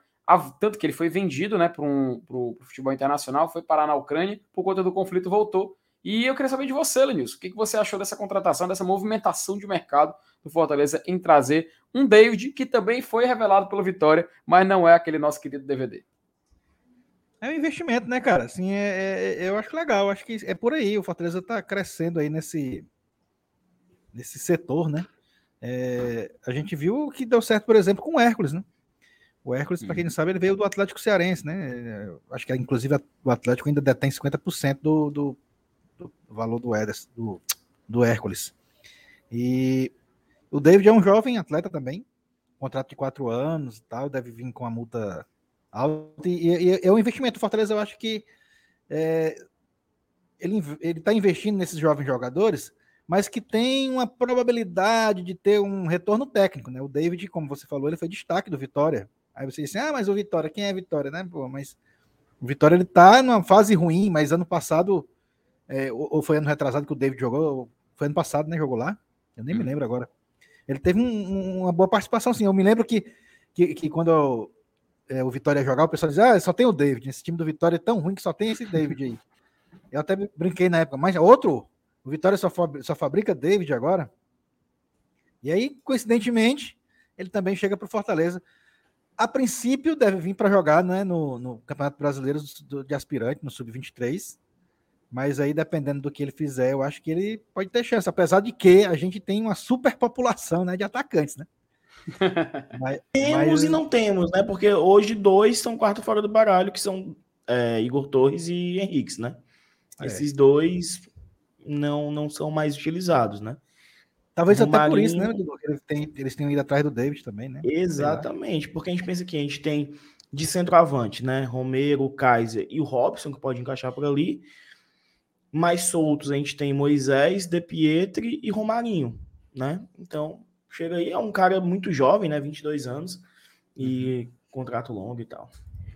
tanto que ele foi vendido né, para o futebol internacional, foi parar na Ucrânia, por conta do conflito voltou. E eu queria saber de você, Lenilson, o que, que você achou dessa contratação, dessa movimentação de mercado do Fortaleza em trazer um David, que também foi revelado pelo Vitória, mas não é aquele nosso querido DVD. É um investimento, né, cara? Assim, é, é, eu acho legal, acho que é por aí. O Fortaleza está crescendo aí nesse, nesse setor, né? É, a gente viu que deu certo, por exemplo, com o Hércules, né? O Hércules, para quem não sabe, ele veio do Atlético Cearense, né? Acho que inclusive o Atlético ainda detém 50% do, do, do valor do, Ederson, do, do Hércules. E o David é um jovem atleta também, contrato de quatro anos e tal, deve vir com a multa E, é um investimento. O Fortaleza, eu acho que é, ele está investindo nesses jovens jogadores, mas que tem uma probabilidade de ter um retorno técnico. Né? O David, como você falou, ele foi destaque do Vitória. Aí você disse, ah, mas o Vitória, quem é Vitória, né? Pô, mas o Vitória ele tá numa fase ruim, mas ano passado, é, ou, ou, foi ano retrasado que o David jogou, foi ano passado, né? Jogou lá? Eu nem hum. me lembro agora. Ele teve um, uma boa participação, sim. Eu me lembro que, que, que quando eu, é, o Vitória jogar, o pessoal dizia, ah, só tem o David. Esse time do Vitória é tão ruim que só tem esse David aí. Eu até brinquei na época, mas outro, o Vitória só, só fabrica David agora. E aí, coincidentemente, ele também chega para o Fortaleza. A princípio, deve vir para jogar né, no, no, Campeonato Brasileiro de Aspirante, no Sub-23. Mas aí, dependendo do que ele fizer, eu acho que ele pode ter chance. Apesar de que a gente tem uma superpopulação né, de atacantes, né? Mas, temos mas... e não temos, né? Porque hoje dois são quarto fora do baralho, que são é, Igor Torres e Henriques, né? É. Esses dois não, não são mais utilizados, né? Talvez até por isso, né? Eles, têm, eles tenham ido atrás do David também, né? Exatamente, porque a gente pensa que a gente tem de centroavante, né? Romero, Kaiser e o Robson, que pode encaixar por ali. Mais soltos, a gente tem Moisés, De Pietri e Romarinho, né? Então, chega aí, é um cara muito jovem, né? 22 anos e uhum. contrato longo e tal.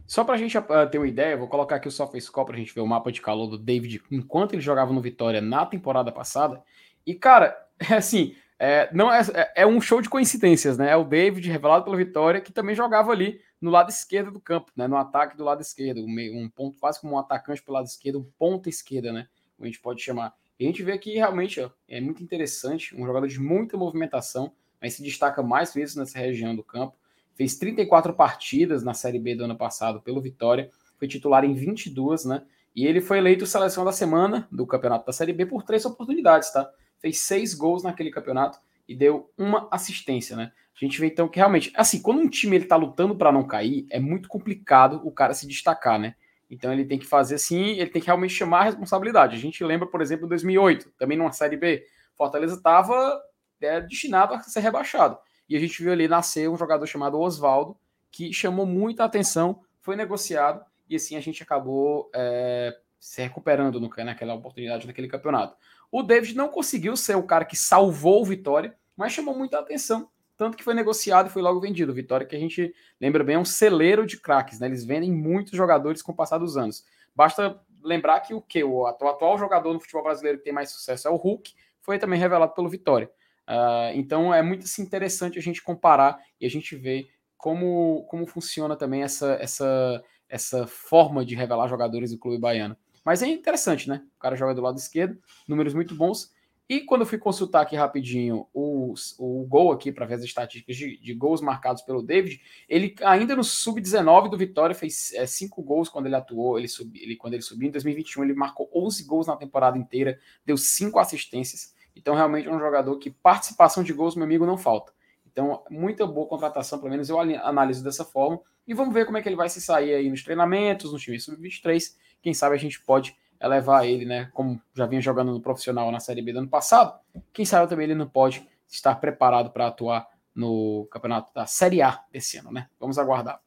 Só para a gente uh, ter uma ideia, vou colocar aqui o SofaScore para a gente ver o mapa de calor do David enquanto ele jogava no Vitória na temporada passada. E, cara, é assim, é, não é, é, é, um show de coincidências, né? É o David, revelado pela Vitória, que também jogava ali no lado esquerdo do campo, né? No ataque do lado esquerdo, um, ponto quase como um atacante pelo lado esquerdo, um ponta esquerda, né? Como a gente pode chamar. E a gente vê aqui realmente ó, é muito interessante, um jogador de muita movimentação, mas se destaca mais vezes nessa região do campo. Fez 34 partidas na Série B do ano passado pelo Vitória, foi titular em 22, né? E ele foi eleito seleção da semana do campeonato da Série B por três oportunidades, tá? Fez seis gols naquele campeonato e deu uma assistência, né? A gente vê então que realmente, assim, quando um time ele tá lutando para não cair, é muito complicado o cara se destacar, né? Então ele tem que fazer assim, ele tem que realmente chamar a responsabilidade. A gente lembra, por exemplo, em 2008, também numa Série B, Fortaleza estava é, destinado a ser rebaixado. E a gente viu ali nascer um jogador chamado Oswaldo, que chamou muita atenção, foi negociado, e assim a gente acabou é, se recuperando no, naquela oportunidade, naquele campeonato. O David não conseguiu ser o cara que salvou o Vitória, mas chamou muita atenção, tanto que foi negociado e foi logo vendido. Vitória, que a gente lembra bem, é um celeiro de craques, né? Eles vendem muitos jogadores com o passar dos anos. Basta lembrar que o que o atual jogador no futebol brasileiro que tem mais sucesso é o Hulk, foi também revelado pelo Vitória. Uh, então é muito assim, interessante a gente comparar e a gente ver como, como funciona também essa, essa, essa forma de revelar jogadores do clube baiano. Mas é interessante, né? O cara joga do lado esquerdo, números muito bons. E quando eu fui consultar aqui rapidinho o, o gol aqui para ver as estatísticas de, de, gols marcados pelo David, ele ainda no sub-19 do Vitória fez é, cinco gols quando ele atuou, ele, sub, ele quando ele subiu em 2021, ele marcou 11 gols na temporada inteira, deu cinco assistências. Então realmente é um jogador que participação de gols, meu amigo, não falta. Então, muita boa contratação, pelo menos eu analiso dessa forma. E vamos ver como é que ele vai se sair aí nos treinamentos, no time sub-23. Quem sabe a gente pode levar ele, né? Como já vinha jogando no profissional na Série B do ano passado, quem sabe também ele não pode estar preparado para atuar no campeonato da Série A desse ano, né? Vamos aguardar.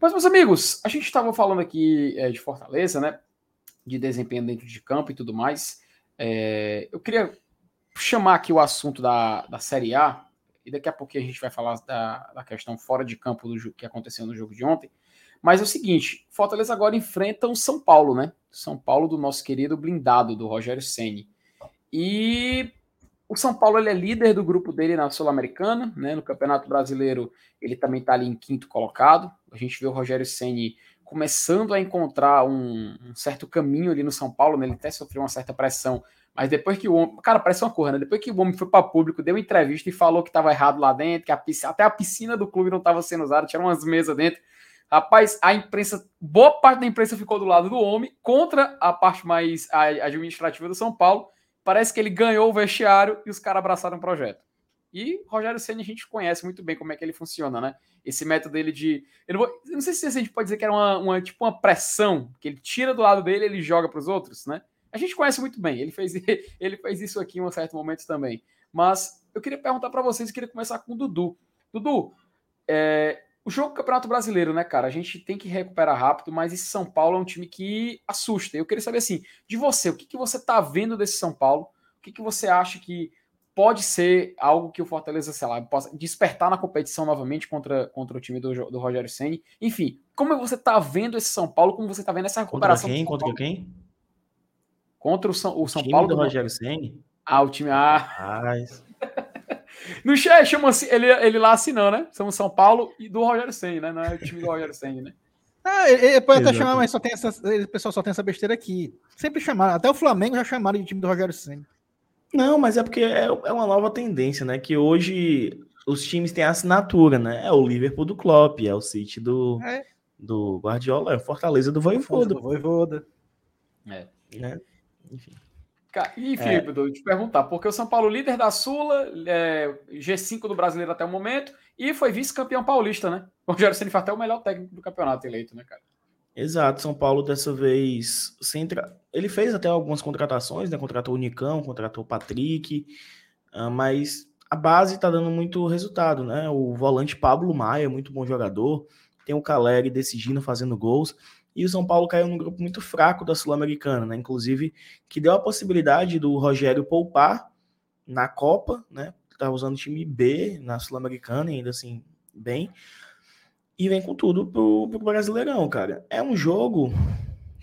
Mas, meus amigos, a gente estava falando aqui é, de Fortaleza, né? De desempenho dentro de campo e tudo mais. É, eu queria chamar aqui o assunto da, da Série A, e daqui a pouquinho a gente vai falar da, da questão fora de campo do que aconteceu no jogo de ontem. Mas é o seguinte, Fortaleza agora enfrenta o São Paulo, né? São Paulo do nosso querido blindado, do Rogério Ceni. E o São Paulo ele é líder do grupo dele na Sul-Americana, né? No Campeonato Brasileiro ele também está ali em quinto colocado. A gente vê o Rogério Ceni começando a encontrar um, um, certo caminho ali no São Paulo, né? Ele até sofreu uma certa pressão, mas depois que o homem, cara, parece uma corra, né? Depois que o homem foi para público, deu entrevista e falou que estava errado lá dentro, que a piscina, até a piscina do clube não estava sendo usada, tinha umas mesas dentro. Rapaz, a imprensa, boa parte da imprensa ficou do lado do homem, contra a parte mais administrativa do São Paulo. Parece que ele ganhou o vestiário e os caras abraçaram o projeto. E Rogério Senna a gente conhece muito bem como é que ele funciona, né? Esse método dele de. Eu não, vou, eu não sei se a gente pode dizer que era uma, uma, tipo uma pressão, que ele tira do lado dele e ele joga para os outros, né? A gente conhece muito bem. Ele fez, ele fez isso aqui em um certo momento também. Mas eu queria perguntar para vocês, eu queria começar com o Dudu. Dudu, é, o jogo do Campeonato Brasileiro, né, cara? A gente tem que recuperar rápido, mas esse São Paulo é um time que assusta. Eu queria saber, assim, de você, o que, que você tá vendo desse São Paulo? O que, que você acha que pode ser algo que o Fortaleza, sei lá, possa despertar na competição novamente contra, contra o time do, do Rogério Senni? Enfim, como você tá vendo esse São Paulo? Como você tá vendo essa recuperação? Contra quem? Contra quem? Contra o São, o São Paulo do, do Rogério Senni? Ah, o time. Ah. No chat, chama assim, ele, ele lá assinando, né? Somos São Paulo e do Rogério Senni, né? Não é o time do Rogério Senni, né? Ah, ele pode até chamar, mas só tem essa, o pessoal só tem essa besteira aqui. Sempre chamaram, até o Flamengo já chamaram de time do Rogério Senni. Não, mas é porque é, é uma nova tendência, né? Que hoje os times têm assinatura, né? É o Liverpool do Klopp, é o City do, é. do Guardiola, é o Fortaleza do Voivoda. Voivoda. É. Né? Enfim. E, Felipe, é. eu te perguntar, porque o São Paulo, líder da Sula, é, G5 do brasileiro até o momento, e foi vice-campeão paulista, né? O Rogério Ceni foi até o melhor técnico do campeonato eleito, né, cara? Exato, São Paulo dessa vez. Centra... Ele fez até algumas contratações, né? Contratou o Nicão, contratou o Patrick, uh, mas a base tá dando muito resultado, né? O volante Pablo Maia, muito bom jogador. Tem o Caleri decidindo, fazendo gols. E o São Paulo caiu num grupo muito fraco da Sul-Americana, né? Inclusive, que deu a possibilidade do Rogério poupar na Copa, né? Tá usando o time B na Sul-Americana, ainda assim, bem. E vem com tudo pro, pro Brasileirão, cara. É um jogo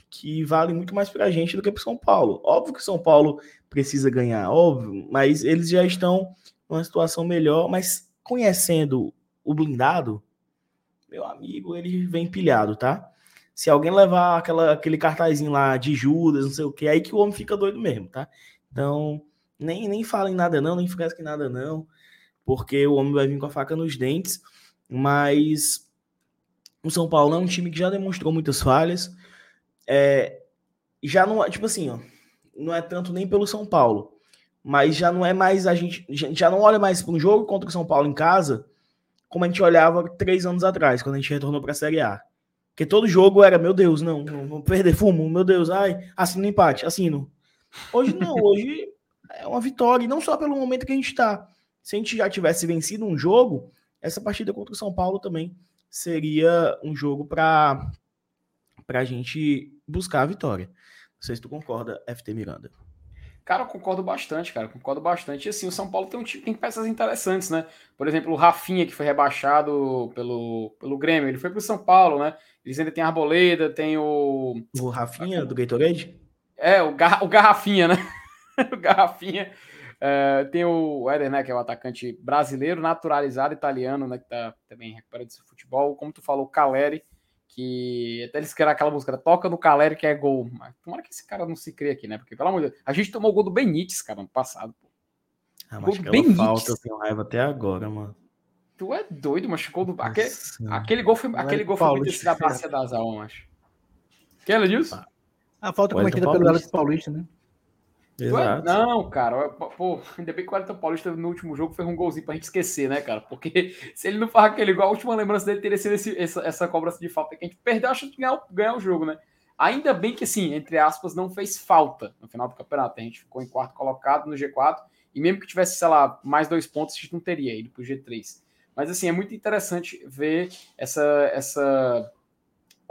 que vale muito mais pra gente do que pro São Paulo. Óbvio que o São Paulo precisa ganhar, óbvio, mas eles já estão numa situação melhor, mas conhecendo o blindado, meu amigo, ele vem pilhado, tá? Se alguém levar aquela, aquele cartazinho lá de Judas, não sei o que, aí que o homem fica doido mesmo, tá? Então, nem, nem fala em nada não, nem fresca em nada não, porque o homem vai vir com a faca nos dentes, mas o São Paulo é um time que já demonstrou muitas falhas, é, já não, tipo assim, ó, não é tanto nem pelo São Paulo, mas já não é mais a gente, já não olha mais para um jogo contra o São Paulo em casa como a gente olhava três anos atrás, quando a gente retornou para a Série A. Porque todo jogo era, meu Deus, não, não vou perder fumo, meu Deus, ai, assino empate, assino. Hoje não, hoje é uma vitória, e não só pelo momento que a gente está. Se a gente já tivesse vencido um jogo, essa partida contra o São Paulo também seria um jogo para a gente buscar a vitória. Não sei se tu concorda, FT Miranda. Cara, eu concordo bastante, cara. Concordo bastante. E assim, o São Paulo tem, um, tem peças interessantes, né? Por exemplo, o Rafinha, que foi rebaixado pelo, pelo Grêmio, ele foi pro São Paulo, né? Eles ainda tem Arboleda, tem o. O Rafinha do Gatorade? É, o, Gar... o Garrafinha, né? o Garrafinha. É, tem o Éder, né, que é o atacante brasileiro, naturalizado italiano, né, que tá também recuperando esse futebol. Como tu falou, o Caleri, que até eles querem aquela música, toca no Caleri que é gol. Mas tomara que esse cara não se crie aqui, né? Porque, pelo amor de Deus, a gente tomou o gol do Benítez, cara, ano passado. Pô. Ah, mas Gol do aquela Benítez. falta eu tenho raiva até agora, mano. Tu é doido, mas ficou do. Aquele, Nossa. aquele gol foi, é aquele gol foi muito esse da Bacia das Almas. Que ela disso? A falta Wellington cometida pelo. Alex Paulista, né? É- Exato. Não, cara, pô, ainda bem que o Wellington Paulista no último jogo fez um golzinho pra gente esquecer, né, cara? Porque se ele não faz aquele gol, a última lembrança dele teria sido esse- essa, essa cobrança de falta que a gente perdeu a chance de ganhar, o- ganhar o jogo, né? Ainda bem que, assim, entre aspas, não fez falta no final do campeonato. A gente ficou em quarto colocado no G4 e mesmo que tivesse, sei lá, mais dois pontos, a gente não teria ido pro G3. Mas, assim, é muito interessante ver essa, essa,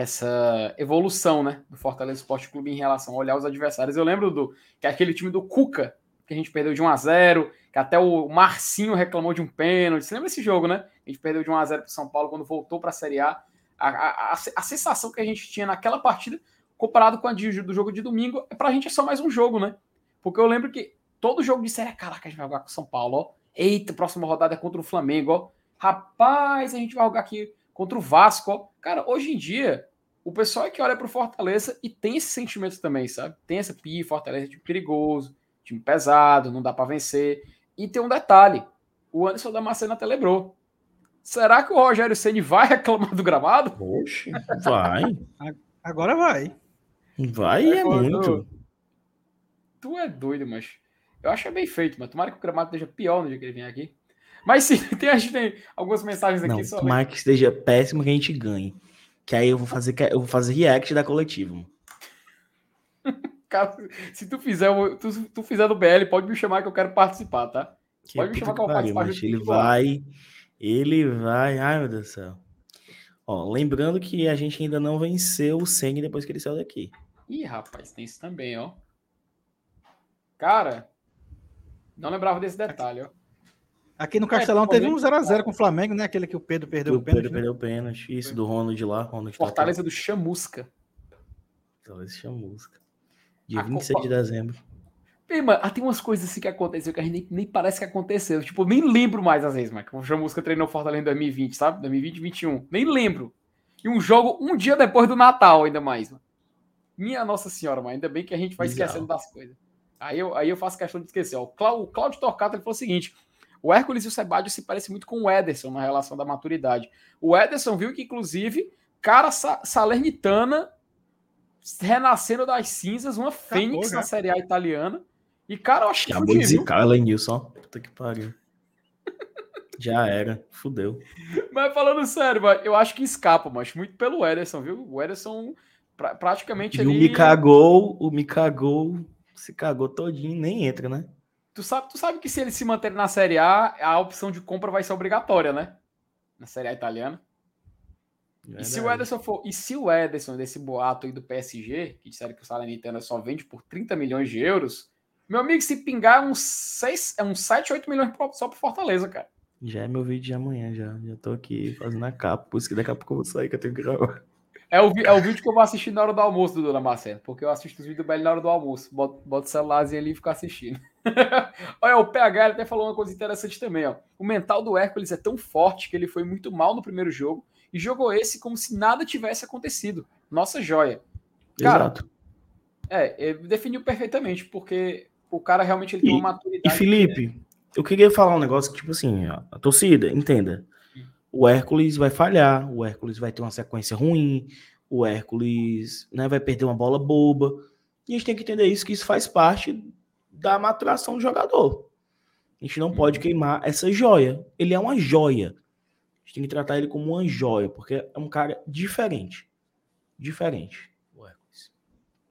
essa evolução, né, do Fortaleza Esporte Clube em relação a olhar os adversários. Eu lembro do que é aquele time do Cuca, que a gente perdeu de 1 a 0 que até o Marcinho reclamou de um pênalti. Você lembra esse jogo, né? A gente perdeu de 1 a 0 para São Paulo quando voltou para a Série A. A, a, a, a sensação que a gente tinha naquela partida, comparado com a de- do jogo de domingo, é pra gente é só mais um jogo, né? Porque eu lembro que todo jogo de Série A, caraca, a gente vai jogar com São Paulo, ó. Eita, próxima rodada é contra o Flamengo, ó. Rapaz, a gente vai jogar aqui contra o Vasco, ó. Cara, hoje em dia, o pessoal é que olha pro Fortaleza e tem esse sentimento também, sabe? Tem essa pi, Fortaleza é time perigoso, time pesado, não dá pra vencer. E tem um detalhe: o Anderson Damasceno até lembrou. Será que o Rogério Ceni vai reclamar do gramado? Oxe, vai. Agora vai. Vai é muito. Tu é doido, mas eu acho que é bem feito, mas tomara que o gramado esteja pior no dia que ele vier aqui. Mas sim, tem, a gente tem algumas mensagens aqui Não, só. tomara que esteja péssimo que a gente ganhe. Que aí eu vou fazer, eu vou fazer react da coletiva. mano. Cara, se tu fizer, tu, tu fizer do BL, pode me chamar que eu quero participar, tá? Que Pode me chamar que eu pariu, parte ele vai. Ele vai. Ai, meu Deus do céu. Ó, lembrando que a gente ainda não venceu o Sengue depois que ele saiu daqui. Ih, rapaz, tem isso também, ó. Cara, não lembrava desse detalhe, ó. Aqui no Castelão teve um Flamengo- 0x0 com o Flamengo, né? Aquele que o Pedro perdeu o o pênalti. Pedro né? perdeu o pênalti. Isso, do Ronald lá. Ronald tá Fortaleza do Chamusca. Seja música. Dia A 26 Copa- de dezembro. Ih, mano, ah, tem umas coisas assim que aconteceu que a gente nem, nem parece que aconteceu. Tipo, nem lembro mais às vezes, mas que o Chamusca treinou Fortaleza em 2020, sabe? 2020, 2021. Nem lembro. E um jogo um dia depois do Natal, ainda mais, mano. Minha Nossa Senhora, mas ainda bem que a gente vai Bizarro. esquecendo das coisas. Aí eu, aí eu faço questão de esquecer. Ó. O O Cláudio Torcato ele falou o seguinte: o Hércules e o Sebadio se parecem muito com o Ederson na relação da maturidade. O Ederson viu que, inclusive, cara sa Salernitana renascendo das cinzas, uma fênix já. na Série A italiana. E, cara, eu acho que Acabou de zicar o Elenilson, ó. Puta que pariu. Já era. Fudeu. Mas falando sério, mano, eu acho que escapa, mas muito pelo Ederson, viu? O Ederson pra- praticamente E o ali. me cagou, o me cagou, se cagou todinho, nem entra, né? Tu sabe, tu sabe que se ele se manter na Série A, a opção de compra vai ser obrigatória, né? Na Série A italiana. E se o Verdade. Ederson for. E se o Ederson, desse boato aí do PSG, que disseram que o Salernitana só vende por 30 milhões de euros, meu amigo, se pingar é uns, 6, é uns 7, 8 milhões pro- só pro Fortaleza, cara. Já é meu vídeo de amanhã, já. Já tô aqui fazendo a capa. Por isso que daqui a pouco eu vou sair, que eu tenho que gravar. É o, é o vídeo que eu vou assistir na hora do almoço do Dona Marcela, porque eu assisto os vídeos do BL na hora do almoço. Boto, boto o celularzinho ali e fico assistindo. Olha, o PH até falou uma coisa interessante também, ó. O mental do Hércules é tão forte que ele foi muito mal no primeiro jogo e jogou esse como se nada tivesse acontecido. Nossa joia. Cara, Exato. É, ele definiu perfeitamente, porque o cara realmente ele tem E- uma E maturidade. Felipe, eu queria falar um negócio que, tipo assim, ó, a torcida, entenda. O Hércules vai falhar, o Hércules vai ter uma sequência ruim, o Hércules né, vai perder uma bola boba. E a gente tem que entender isso, que isso faz parte da maturação do jogador. A gente não pode queimar essa joia. Ele é uma joia. A gente tem que tratar ele como uma joia, porque é um cara diferente. Diferente.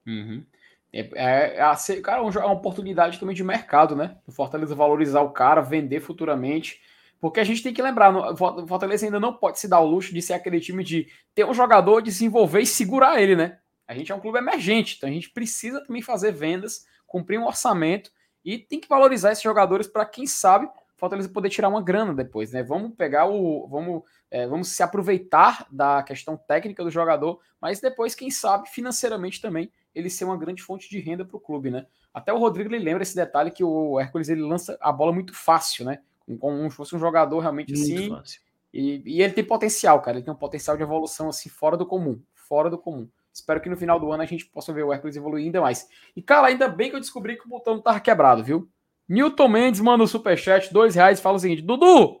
Uhum. É, é, é cara, é é uma oportunidade também de mercado, né? O Fortaleza valorizar o cara, vender futuramente. Porque a gente tem que lembrar, o Fortaleza ainda não pode se dar o luxo de ser aquele time de ter um jogador, desenvolver e segurar ele, né? A gente é um clube emergente, então a gente precisa também fazer vendas, cumprir um orçamento e tem que valorizar esses jogadores para quem sabe Fortaleza poder tirar uma grana depois, né? Vamos pegar o. Vamos, é, vamos se aproveitar da questão técnica do jogador, mas depois, quem sabe, financeiramente também, ele ser uma grande fonte de renda para o clube, né? Até o Rodrigo ele lembra esse detalhe que o Hércules ele lança a bola muito fácil, né? Como se fosse um jogador realmente Muito assim, fácil. E, e, ele tem potencial, cara. Ele tem um potencial de evolução assim fora do comum. Fora do comum. Espero que no final do ano a gente possa ver o Hércules evoluir ainda mais. E, cara, ainda bem que eu descobri que o botão tava quebrado, viu? Newton Mendes manda o um superchat, dois reais, fala o seguinte: Dudu,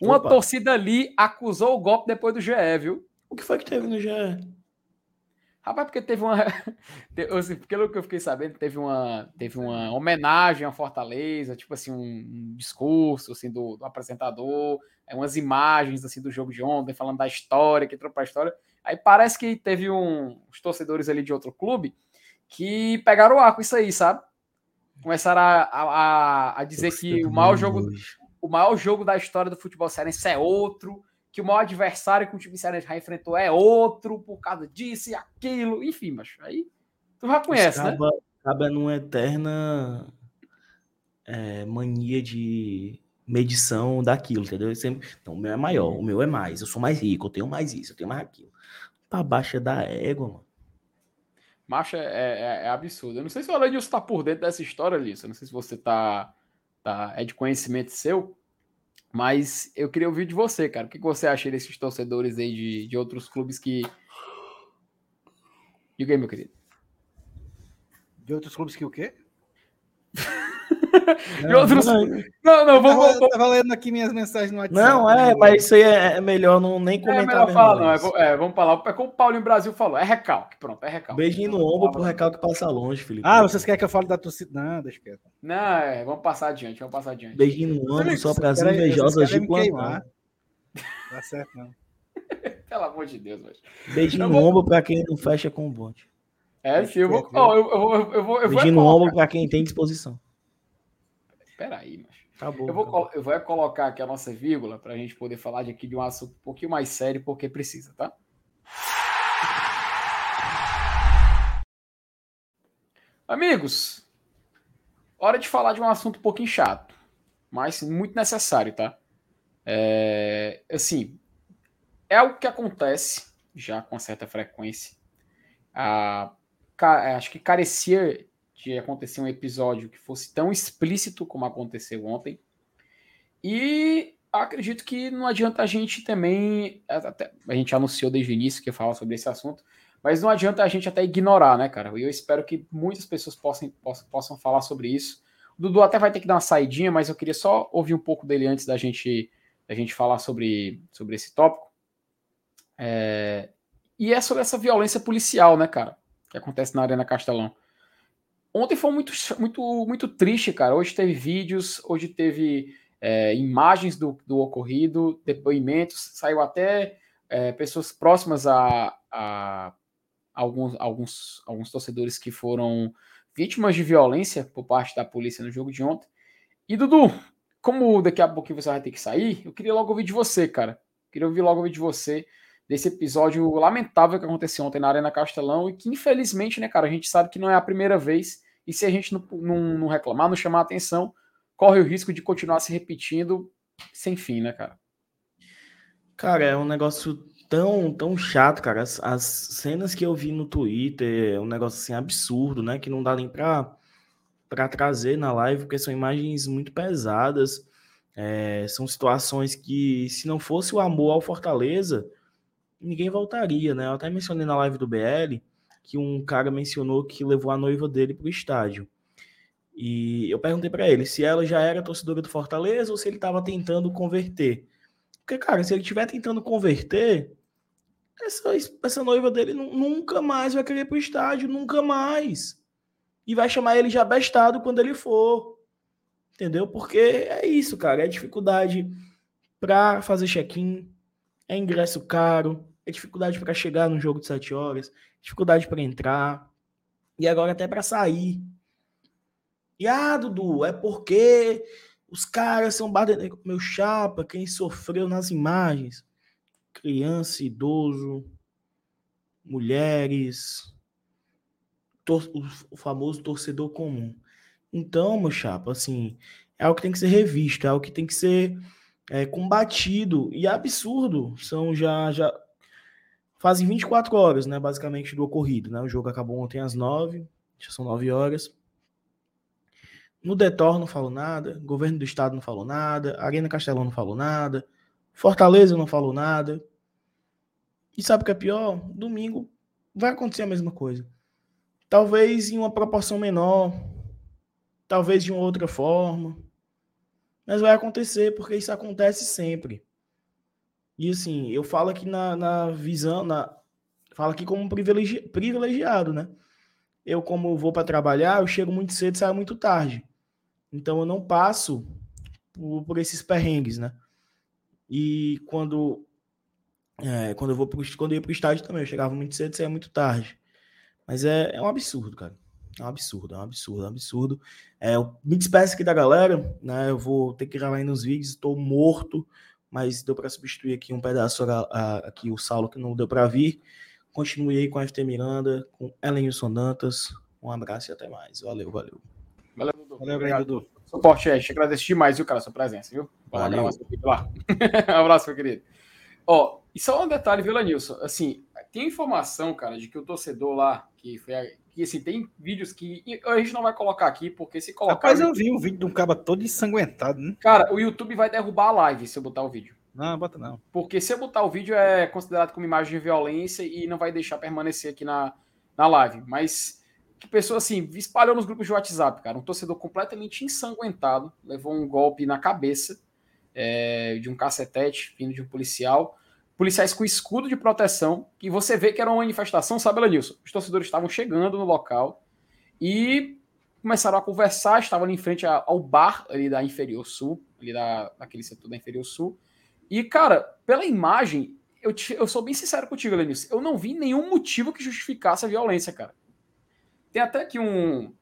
uma Opa. torcida ali acusou o golpe depois do GE, viu? O que foi que teve no GE? Rapaz, porque teve uma. Assim, pelo que eu fiquei sabendo, teve uma, teve uma homenagem à Fortaleza, tipo assim, um, discurso assim, do, do apresentador, é, umas imagens assim do jogo de ontem, falando da história, que entrou pra história. Aí parece que teve um, uns torcedores ali de outro clube que pegaram o ar com isso aí, sabe? Começaram a, a, a dizer que o maior jogo. O maior jogo da história do futebol cearense é outro que o maior adversário que o time cearense já enfrentou é outro por causa disso e aquilo, enfim, mas aí tu já conhece, né? Acaba numa eterna é, mania de medição daquilo, entendeu? sempre, não, o meu é maior, o meu é mais, eu sou mais rico, eu tenho mais isso, eu tenho mais aquilo. Pra baixa da égua, mano. Macho é, é, é, absurdo. Eu não sei se o Alanilson tá por dentro dessa história, Lisso. Eu não sei se você tá, tá. É de conhecimento seu. Mas eu queria ouvir de você, cara. O que você acha desses torcedores aí de, de outros clubes que. Diga aí, meu querido. De outros clubes que o quê? de outros. Não, não, não vamos. Eu tava, tava lendo aqui minhas mensagens no WhatsApp. Não, é, mas isso aí é, é melhor não nem comentar. É melhor falar, não. É, é, vamos falar. É como o Paulinho Brasil falou, é recalque. Pronto, é recalque. Beijinho no ombro pro recalque passar longe, Felipe. Ah, vocês querem que eu fale da torcida? Não, deixa quieto. Não, é, vamos passar adiante, vamos passar adiante. Beijinho no ombro só para as invejosas de plantão. Tá certo, não. Pelo amor de Deus, velho. Beijinho no ombro para quem não fecha com o bonde. É, sim, eu vou. Oh, eu, eu, eu, vou, eu Beijinho no ombro para quem tem disposição. Peraí, mas. Tá bom, eu, vou, tá eu vou colocar aqui a nossa vírgula para a gente poder falar de aqui de um assunto um pouquinho mais sério, porque precisa, tá? Amigos, hora de falar de um assunto um pouquinho chato, mas muito necessário, tá? É, assim, é algo que acontece já com certa frequência. Ah, acho que carecia de acontecer um episódio que fosse tão explícito como aconteceu ontem. E acredito que não adianta a gente também. Até, a gente anunciou desde o início que ia falar sobre esse assunto, mas não adianta a gente até ignorar, né, cara? E eu espero que muitas pessoas possam, possam, possam falar sobre isso. O Dudu até vai ter que dar uma saidinha, mas eu queria só ouvir um pouco dele antes da gente, da gente falar sobre, sobre esse tópico. É, e é sobre essa violência policial, né, cara? Que acontece na Arena Castelão. Ontem foi muito, muito, muito triste, cara. Hoje teve vídeos, hoje teve é, imagens do, do ocorrido, depoimentos, saiu até é, pessoas próximas a, a, alguns, alguns, alguns torcedores que foram vítimas de violência por parte da polícia no jogo de ontem. E Dudu, como daqui a pouco você vai ter que sair, eu queria logo ouvir de você, cara. Eu queria ouvir logo ouvir de você desse episódio lamentável que aconteceu ontem na Arena Castelão e que infelizmente, né, cara, a gente sabe que não é a primeira vez e se a gente não, não, não reclamar, não chamar atenção, corre o risco de continuar se repetindo sem fim, né, cara? Cara, é um negócio tão, tão chato, cara. As, as, cenas que eu vi no Twitter é um negócio assim absurdo, né? Que não dá nem pra, pra trazer na live, porque são imagens muito pesadas. É, são situações que, se não fosse o amor ao Fortaleza, ninguém voltaria, né? Eu até mencionei na live do BL que um cara mencionou que levou a noiva dele para o estádio. E eu perguntei para ele se ela já era torcedora do Fortaleza ou se ele estava tentando converter. Porque, cara, se ele estiver tentando converter, essa, essa noiva dele nunca mais vai querer ir pro estádio, nunca mais. E vai chamar ele de abestado quando ele for. Entendeu? Porque é isso, cara. É dificuldade para fazer check-in, é ingresso caro, é dificuldade para chegar no jogo de 7 horas, dificuldade para entrar e agora até para sair. E ah, Dudu, é porque os caras são badeneiros. Meu chapa, quem sofreu nas imagens: criança, idoso, mulheres, o famoso torcedor comum. Então, meu chapa, assim, é algo que tem que ser revisto, é algo que tem que ser é, combatido. E é absurdo. São já, já fazem 24 horas, né, basicamente, do ocorrido, né? O jogo acabou ontem às 9, já são 9 horas. No Detor não falou nada, governo do estado não falou nada, Arena Castelão não falou nada, Fortaleza não falou nada. E sabe o que é pior? Domingo vai acontecer a mesma coisa. Talvez em uma proporção menor, talvez de uma outra forma, mas vai acontecer porque isso acontece sempre. E assim, eu falo aqui na, na visão, na, falo aqui como privilegi, privilegiado, né? Eu, como vou para trabalhar, eu chego muito cedo e saio muito tarde. Então eu não passo por, por esses perrengues, né? E quando é, quando eu vou pro, quando eu ia pro estádio também, eu chegava muito cedo e saía muito tarde. Mas é, é um absurdo, cara. É um absurdo, é um absurdo, é um absurdo. É, eu me despeço aqui da galera, né? Eu vou ter que gravar aí nos vídeos, estou morto, mas deu para substituir aqui um pedaço a, a, aqui o Saulo que não deu para vir. Continue aí com a FT Miranda, com Elenilson Dantas. Um abraço e até mais. Valeu, valeu. Valeu, Dudu. Valeu, obrigado, Dudu. Suporte, Ash. Agradeço demais, viu, cara, a sua presença, viu? Valeu. lá. um abraço, meu querido. Ó, e só um detalhe, viu, Lanilson? Assim, tem informação, cara, de que o torcedor lá, que foi. Que, assim, tem vídeos que a gente não vai colocar aqui, porque se colocar. Rapaz, eu vi um vídeo de um caba todo ensanguentado, né? Cara, o YouTube vai derrubar a live se eu botar o vídeo. Não, bota não. Porque se eu botar o vídeo é considerado como imagem de violência e não vai deixar permanecer aqui na, na live. Mas que pessoa assim, espalhou nos grupos de WhatsApp, cara. Um torcedor completamente ensanguentado, levou um golpe na cabeça é, de um cacetete vindo de um policial. Policiais com escudo de proteção, que você vê que era uma manifestação, sabe, Lanilson? Os torcedores estavam chegando no local e começaram a conversar, estavam ali em frente ao bar ali da Inferior Sul, ali da, daquele setor da Inferior Sul, e, cara, pela imagem, eu, te, eu sou bem sincero contigo, Lenilson. Eu não vi nenhum motivo que justificasse a violência, cara. Tem até aqui um,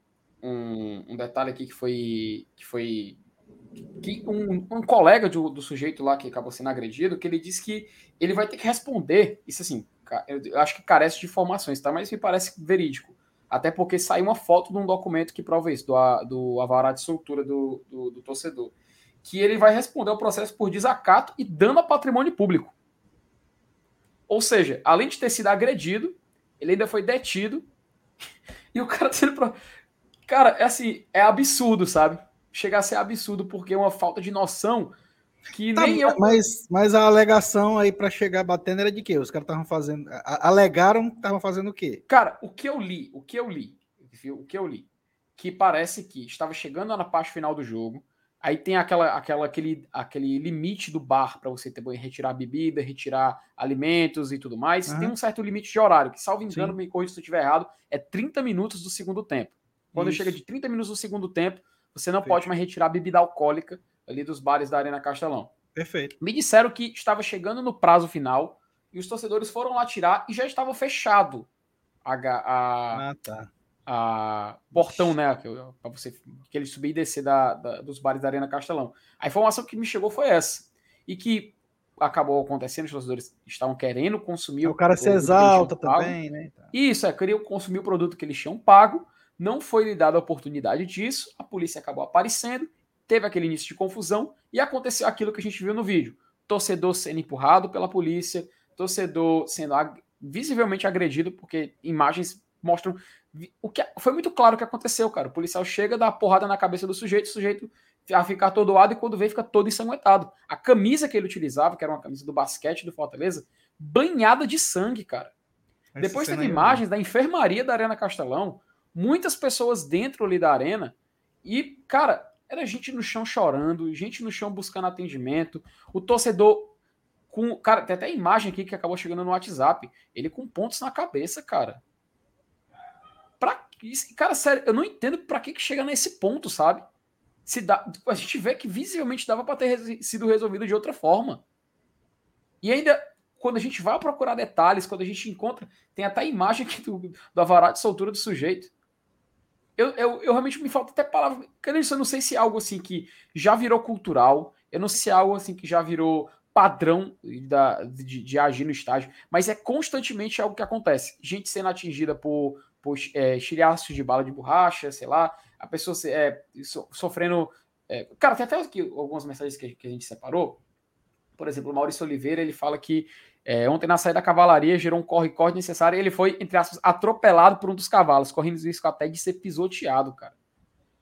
um, um detalhe aqui que foi. Que foi que um, um colega do, do, sujeito lá que acabou sendo agredido, que ele disse que ele vai ter que responder. Isso assim, eu acho que carece de informações, tá? Mas me parece verídico. Até porque saiu uma foto de um documento que prova isso, do, do avará de soltura do, do, do torcedor que ele vai responder ao processo por desacato e dano a patrimônio público. Ou seja, além de ter sido agredido, ele ainda foi detido e o cara sendo. Cara, é assim, é absurdo, sabe? Chega a ser absurdo porque é uma falta de noção que tá, nem eu. Mas, mas a alegação aí para chegar batendo era de quê? Os caras estavam fazendo. Alegaram que estavam fazendo o quê? Cara, o que eu li, o que eu li, o que eu li, que parece que estava chegando na parte final do jogo, Aí tem aquela, aquela, aquele, aquele limite do bar para você ter, retirar bebida, retirar alimentos e tudo mais. Uhum. Tem um certo limite de horário, que, salvo engano, Sim. me corrija se eu estiver errado, é 30 minutos do segundo tempo. Quando Isso. chega de 30 minutos do segundo tempo, você não Perfeito. pode mais retirar bebida alcoólica ali dos bares da Arena Castelão. Perfeito. Me disseram que estava chegando no prazo final e os torcedores foram lá tirar e já estava fechado a, a, ah, tá a portão, né? Para você que ele subir e descer da, da, dos bares da Arena Castelão. A informação que me chegou foi essa. E que acabou acontecendo, os torcedores estavam querendo consumir. O cara o se exalta também, né? Isso, é, queriam consumir o produto que eles tinham pago. Não foi lhe dada a oportunidade disso. A polícia acabou aparecendo, teve aquele início de confusão e aconteceu aquilo que a gente viu no vídeo: torcedor sendo empurrado pela polícia, torcedor sendo ag visivelmente agredido, porque imagens mostram o que foi muito claro o que aconteceu, cara. O policial chega, dá uma porrada na cabeça do sujeito, o sujeito a ficar atordoado e quando vê fica todo ensanguentado. A camisa que ele utilizava, que era uma camisa do basquete do Fortaleza, banhada de sangue, cara. Depois teve imagens da enfermaria da Arena Castelão, muitas pessoas dentro ali da arena e, cara, era gente no chão chorando, gente no chão buscando atendimento, o torcedor com, cara, tem até imagem aqui que acabou chegando no WhatsApp, ele com pontos na cabeça, cara. Pra, cara, sério, eu não entendo para que, que chega nesse ponto, sabe? Se dá, a gente vê que visivelmente dava para ter sido resolvido de outra forma. E ainda, quando a gente vai procurar detalhes, quando a gente encontra, tem até a imagem aqui do, do avará de soltura do sujeito. Eu, eu, eu realmente me falta até palavra. Eu não sei se é algo assim que já virou cultural, eu não sei se é algo assim que já virou padrão da, de, de agir no estágio, mas é constantemente algo que acontece. Gente sendo atingida por por é, de bala de borracha, sei lá, a pessoa é, so, sofrendo. É, cara, tem até aqui algumas mensagens que, que, a gente separou. Por exemplo, o Maurício Oliveira ele fala que é, ontem na saída da cavalaria gerou um corre-corre necessário e ele foi, entre aspas, atropelado por um dos cavalos, correndo risco até de ser pisoteado, cara.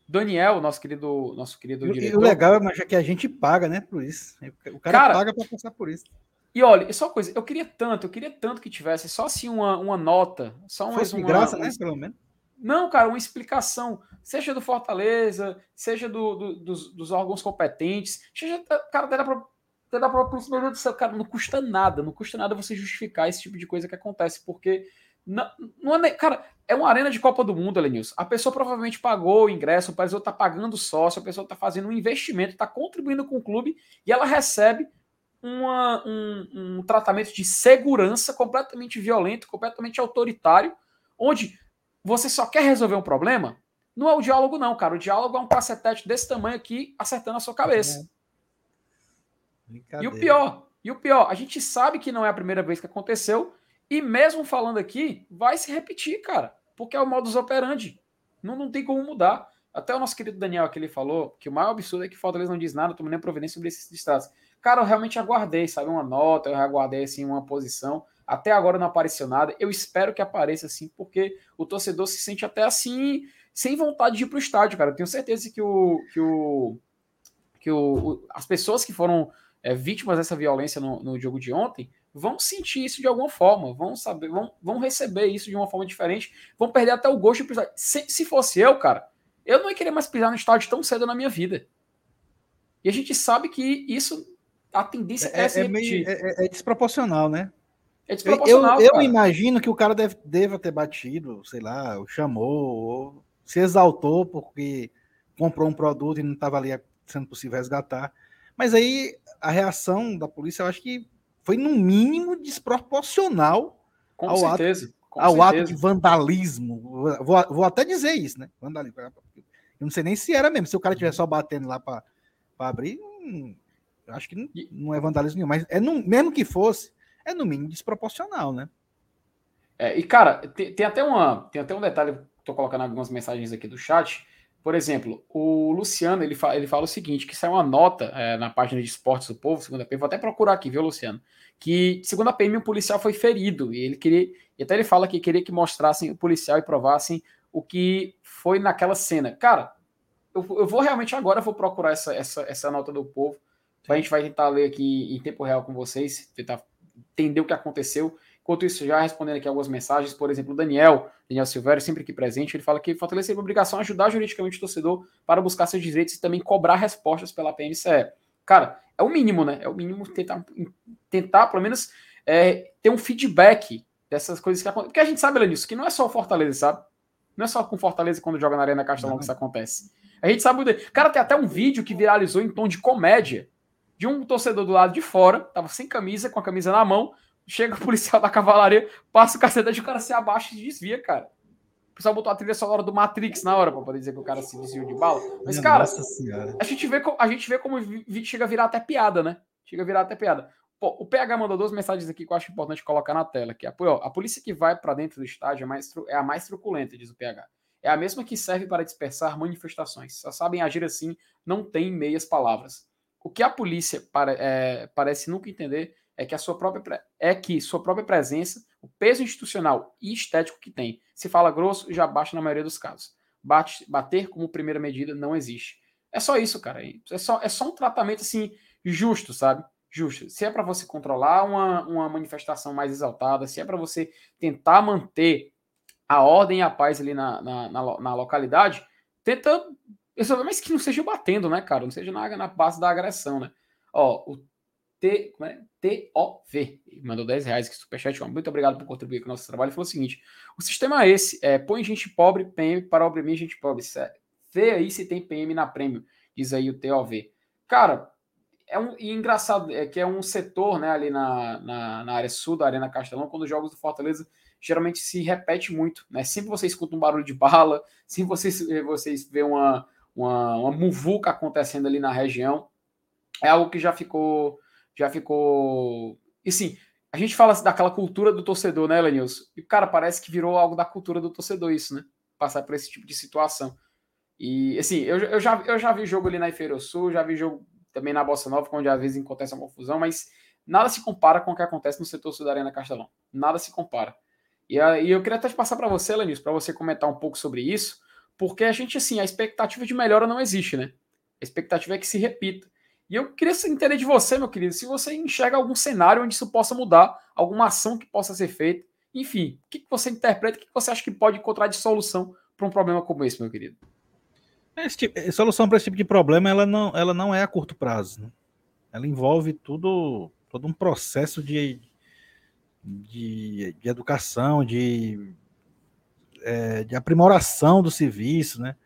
Daniel, nosso querido, nosso querido e, diretor. E o legal é que a gente paga, né, por isso. O cara, cara paga para passar por isso. E olha, só uma coisa, eu queria tanto, eu queria tanto que tivesse só assim uma, uma nota, só uma, Fosse uma, graça, uma, né, pelo menos. Não, cara, uma explicação, seja do Fortaleza, seja do, do, dos, dos, órgãos competentes, seja, cara, até da própria polícia, meu Deus do céu, cara, não custa nada, não custa nada você justificar esse tipo de coisa que acontece, porque não, não é, cara, é uma arena de Copa do Mundo, Elenilson. A pessoa provavelmente pagou o ingresso, o pessoa está pagando sócio, a pessoa está fazendo um investimento, está contribuindo com o clube e ela recebe uma, um, um tratamento de segurança completamente violento, completamente autoritário, onde você só quer resolver um problema. Não é o diálogo, não, cara. O diálogo é um cacetete desse tamanho aqui acertando a sua cabeça. É. E o pior, e o pior, a gente sabe que não é a primeira vez que aconteceu, e mesmo falando aqui, vai se repetir, cara, porque é o modus operandi. Não, não tem como mudar. Até o nosso querido Daniel aqui ele falou que o maior absurdo é que Fortaleza não diz nada, tomando nem providência sobre esses distratos. Cara, eu realmente aguardei, sabe? Uma nota, eu aguardei assim, uma posição. Até agora não apareceu nada. Eu espero que apareça assim, porque o torcedor se sente até assim, sem vontade de ir para o estádio, cara. Eu tenho certeza que o. que, o, que o, as pessoas que foram é, vítimas dessa violência no, no jogo de ontem vão sentir isso de alguma forma, vão saber, vão, vão receber isso de uma forma diferente, vão perder até o gosto de pisar. Se, se fosse eu, cara, eu não ia querer mais pisar no estádio tão cedo na minha vida. E a gente sabe que isso a tendência é, é, é, meio, é, é, é, desproporcional, né? É desproporcional. Eu, eu imagino que o cara deve, deva ter batido, sei lá, chamou, ou se exaltou porque comprou um produto e não estava ali sendo possível resgatar. Mas aí a reação da polícia, eu acho que foi no mínimo desproporcional Com ao, certeza. Ato, Com ao certeza. ato de vandalismo. Vou, vou até dizer isso, né? Vandalismo. Eu não sei nem se era mesmo. Se o cara estiver só batendo lá para abrir, hum, acho que não, não, é vandalismo nenhum, mas é no, mesmo que fosse, é no mínimo desproporcional, né? É, e cara, tem, tem, até uma, tem até um detalhe, estou colocando algumas mensagens aqui do chat. Por exemplo, o Luciano ele fala, ele fala o seguinte: que saiu uma nota é, na página de esportes do povo, segunda PM, vou até procurar aqui, viu, Luciano? Que, segundo a PM, um policial foi ferido. E ele queria. E até ele fala que queria que mostrassem o policial e provassem o que foi naquela cena. Cara, eu, eu vou realmente agora vou procurar essa, essa, essa nota do povo a gente vai tentar ler aqui em tempo real com vocês, tentar entender o que aconteceu. Enquanto isso, já respondendo aqui algumas mensagens, por exemplo, o Daniel, Daniel Silvério, sempre aqui presente, ele fala que Fortaleza tem a obrigação de ajudar juridicamente o torcedor para buscar seus direitos e também cobrar respostas pela PMCE. Cara, é o mínimo, né? É o mínimo tentar, tentar pelo menos, é, ter um feedback dessas coisas que acontecem. Porque a gente sabe, Lenilson, que não é só o Fortaleza, sabe? Não é só com Fortaleza quando joga na Arena Castelão que isso acontece. A gente sabe. Cara, tem até um vídeo que viralizou em tom de comédia de um torcedor do lado de fora, tava sem camisa, com a camisa na mão, chega o policial da cavalaria, passa o cacete e o cara se abaixa e desvia, cara. O pessoal botou a trilha sonora do Matrix na hora para poder dizer que o cara se desviou de bala. Mas, Minha cara, a gente, vê, a gente vê como chega a virar até piada, né? Chega a virar até piada. Pô, o PH mandou duas mensagens aqui que eu acho importante colocar na tela. Que é, pô, a polícia que vai para dentro do estádio é, mais, é a mais truculenta, diz o PH. É a mesma que serve para dispersar manifestações. Só sabem agir assim, não tem meias palavras. O que a polícia para, é, parece nunca entender é que a sua própria é que sua própria presença, o peso institucional e estético que tem, se fala grosso, já baixa na maioria dos casos. Bate, bater como primeira medida não existe. É só isso, cara. É só, é só um tratamento assim justo, sabe? Justo. Se é para você controlar uma, uma manifestação mais exaltada, se é para você tentar manter a ordem e a paz ali na, na, na, na localidade, tenta mas que não seja batendo, né, cara? Não seja na, na base da agressão, né? Ó, o T, como é? TOV mandou 10 reais que superchat. Muito obrigado por contribuir com o nosso trabalho. Falou o seguinte: o sistema é esse: é, põe gente pobre, PM, para oprimir gente pobre. É, vê aí se tem PM na prêmio, diz aí o TOV. Cara, é um e engraçado é que é um setor né, ali na, na, na área sul da Arena Castelão, quando os jogos do Fortaleza geralmente se repete muito. Né? Sempre você escuta um barulho de bala, sempre vocês, vocês vê uma, uma, uma muvuca acontecendo ali na região. É algo que já ficou. Já ficou. E sim, a gente fala assim, daquela cultura do torcedor, né, Lenilson? E, cara, parece que virou algo da cultura do torcedor isso, né? Passar por esse tipo de situação. E, assim, eu, eu, já, eu já vi jogo ali na Inferior Sul, já vi jogo também na Bossa Nova, onde às vezes acontece uma confusão, mas nada se compara com o que acontece no setor sul da Arena Castelão. Nada se compara. E, e eu queria até passar para você, Lenilson, para você comentar um pouco sobre isso, porque a gente, assim, a expectativa de melhora não existe, né? A expectativa é que se repita. E eu queria entender de você, meu querido, se você enxerga algum cenário onde isso possa mudar, alguma ação que possa ser feita. Enfim, o que você interpreta, o que você acha que pode encontrar de solução para um problema como esse, meu querido? Tipo, a solução para esse tipo de problema ela não, ela não é a curto prazo. Né? Ela envolve tudo, todo um processo de, de, de educação, de, é, de aprimoração do serviço, né?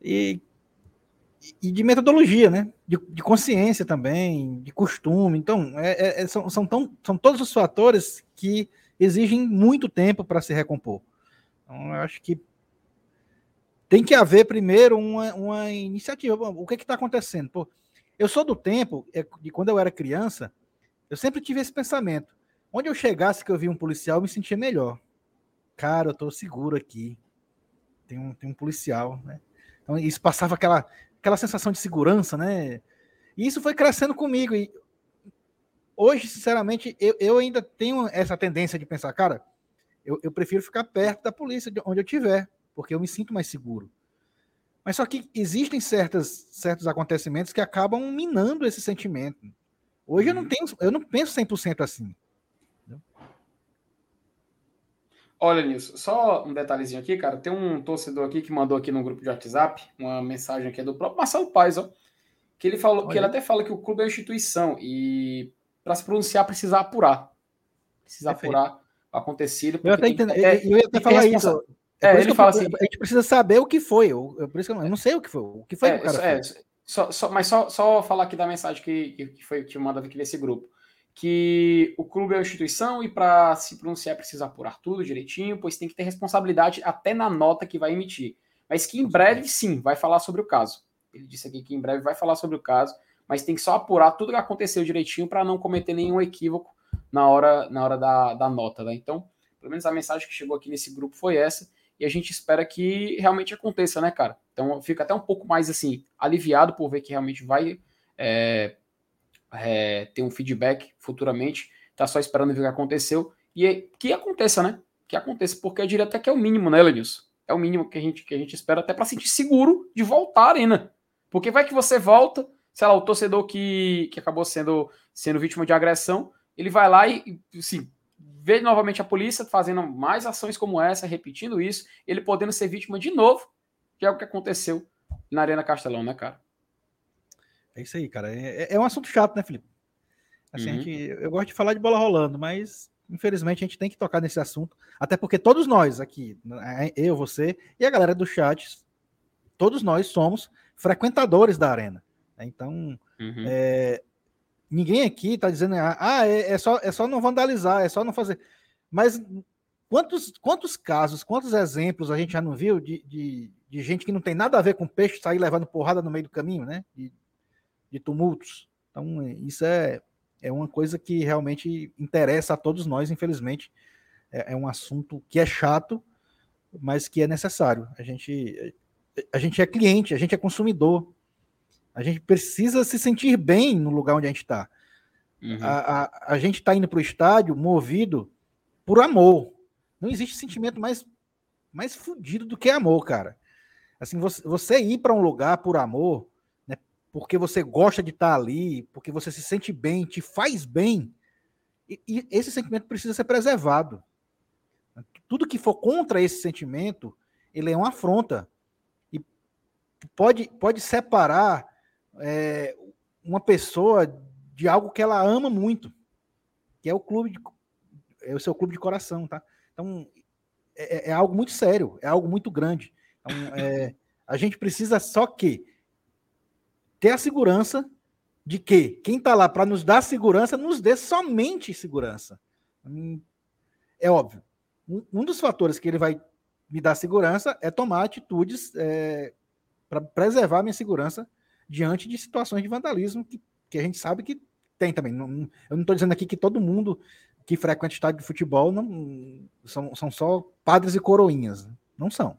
E, e de metodologia, né? De, de consciência também, de costume. Então, é, é, é são, são, tão, são todos os fatores que exigem muito tempo para se recompor. Então, eu acho que tem que haver primeiro uma, uma iniciativa. O que é está acontecendo? Pô, eu sou do tempo é, de quando eu era criança, eu sempre tive esse pensamento. Onde eu chegasse que eu vi um policial, eu me sentia melhor. Cara, eu estou seguro aqui. Tem um, tem um policial, né? Então, isso passava aquela, aquela sensação de segurança, né? E isso foi crescendo comigo. E hoje, sinceramente, eu, eu ainda tenho essa tendência de pensar, cara, eu, eu prefiro ficar perto da polícia, de onde eu estiver porque eu me sinto mais seguro. Mas só que existem certas, certos acontecimentos que acabam minando esse sentimento. Hoje eu não uhum. tenho, eu não penso 100% assim. Olha, Nilson, só um detalhezinho aqui, cara. Tem um torcedor aqui que mandou aqui no grupo de WhatsApp uma mensagem aqui do próprio Marcelo Paes, ó, que ele falou, Olha. que ele até fala que o clube é uma instituição e para se pronunciar precisa apurar, precisa Perfeito. apurar o acontecido. Eu até entendo, é, eu ia até falar isso. É, é ele fala assim, a gente precisa saber o que foi. Eu, por isso que eu, eu não sei o que foi. O que foi é, que o cara é, só, só, mas só, só falar aqui da mensagem que, que foi que mandado aqui nesse grupo. Que o clube é uma instituição e para se pronunciar precisa apurar tudo direitinho, pois tem que ter responsabilidade até na nota que vai emitir. Mas que em breve, sim, vai falar sobre o caso. Ele disse aqui que em breve vai falar sobre o caso, mas tem que só apurar tudo que aconteceu direitinho para não cometer nenhum equívoco na hora, na hora da, da nota. Né? Então, pelo menos a mensagem que chegou aqui nesse grupo foi essa e a gente espera que realmente aconteça, né, cara? Então fica até um pouco mais assim, aliviado por ver que realmente vai é, é, ter um feedback futuramente. Tá só esperando ver o que aconteceu. E que aconteça, né? Que aconteça, porque eu diria até que é o mínimo, né, Lenilson? É o mínimo que a gente, que a gente espera até para sentir seguro de voltar à arena. Porque vai que você volta, sei lá, o torcedor que, que acabou sendo, sendo vítima de agressão, ele vai lá e, assim, ver novamente a polícia fazendo mais ações como essa, repetindo isso, ele podendo ser vítima de novo, que é o que aconteceu na Arena Castelão, né, cara? É isso aí, cara. É, é, é um assunto chato, né, Felipe? Assim, uhum. gente, eu gosto de falar de bola rolando, mas infelizmente a gente tem que tocar nesse assunto, até porque todos nós aqui, né, eu, você e a galera do chat, todos nós somos frequentadores da arena. Né? Então, uhum. é, Ninguém aqui está dizendo, ah, é, é, só, é só não vandalizar, é só não fazer. Mas quantos, quantos casos, quantos exemplos a gente já não viu de, de, de gente que não tem nada a ver com peixe sair levando porrada no meio do caminho, né? De, de tumultos. Então, isso é, é uma coisa que realmente interessa a todos nós, infelizmente. É, é um assunto que é chato, mas que é necessário. A gente, a gente é cliente, a gente é consumidor. A gente precisa se sentir bem no lugar onde a gente está. Uhum. A, a, a, gente está indo para o estádio movido por amor. Não existe sentimento mais, mais fodido do que amor, cara. Assim, você, você ir para um lugar por amor, porque você gosta de estar tá ali, porque você se sente bem, te faz bem, e, e esse sentimento precisa ser preservado. Tudo que for contra esse sentimento, ele é uma afronta. E pode, pode separar é, uma pessoa de algo que ela ama muito, que é o clube, de, é o seu clube de coração, tá? Então é, é algo muito sério, é algo muito grande. Então, é, a gente precisa só que ter a segurança de que quem está lá para nos dar segurança nos dê somente segurança. É óbvio. Um, um, dos fatores que ele vai me dar segurança é tomar atitudes é, para preservar a minha segurança diante de situações de vandalismo que, que a gente sabe que tem também. Não, eu não estou dizendo aqui que todo mundo que frequenta estádio de futebol não são, são só padres e coroinhas. Não são.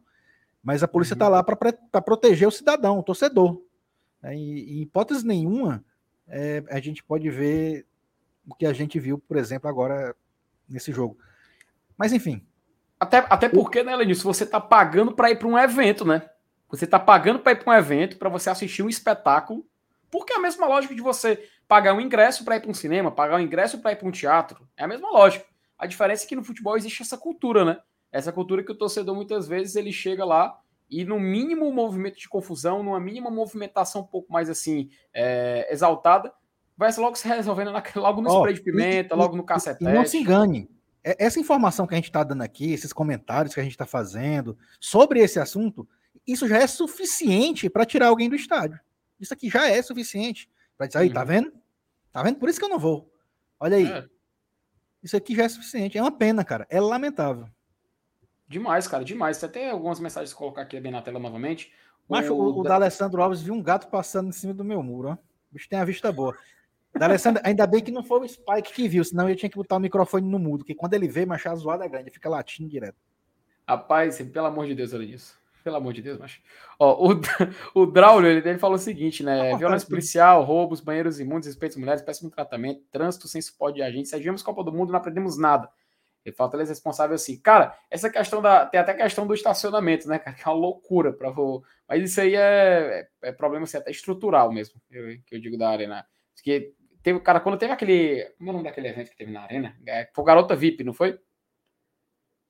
Mas a polícia está uhum. lá para proteger o cidadão, o torcedor. É, e, em hipótese nenhuma, é, a gente pode ver o que a gente viu, por exemplo, agora nesse jogo. Mas enfim, Até, até porque, né, Lenilson, você tá pagando para ir para um evento, né? Você tá pagando para ir para um evento, para você assistir um espetáculo, porque é a mesma lógica de você pagar um ingresso para ir para um cinema, pagar um ingresso para ir para um teatro. É a mesma lógica. A diferença é que no futebol existe essa cultura, né? Essa cultura que o torcedor muitas vezes ele chega lá e no mínimo movimento de confusão, numa mínima movimentação um pouco mais assim é, exaltada, vai logo se resolvendo na, logo no oh, spray de pimenta, e, logo no cacetete. não se engane, é, essa informação que a gente está dando aqui, esses comentários que a gente está fazendo sobre esse assunto, isso já é suficiente para tirar alguém do estádio. Isso aqui já é suficiente para dizer, aí, tá uhum. vendo? Tá vendo? Por isso que eu não vou. Olha aí. É. Isso aqui já é suficiente. É uma pena, cara. É lamentável. Demais, cara, demais. Você até algumas mensagens colocar aqui bem na tela novamente. Macho, o, o, da... Alessandro Alves viu um gato passando em cima do meu muro, ó. O bicho tem a vista boa. Alessandro, ainda bem que não foi o Spike que viu, senão eu tinha que botar o microfone no mudo, porque quando ele vê, macho, a zoada é grande, fica latindo direto. Rapaz, pelo amor de Deus, olha isso. Pelo amor de Deus, macho. Ó, o, o Draulio, ele, ele falou o seguinte, né? Ah, Violência policial, roubos, banheiros imundos, respeito às mulheres, péssimo tratamento, trânsito sem suporte de agente. Se viemos Copa do Mundo, não aprendemos nada. Ele falta eles responsável assim. Cara, essa questão da. Tem até a questão do estacionamento, né, cara? Que é uma loucura para Mas isso aí é, é, é, problema assim, até estrutural mesmo, eu, que eu digo da arena. Porque teve, cara, quando teve aquele. Como é o nome daquele evento que teve na arena? É, foi o Garota VIP, não foi?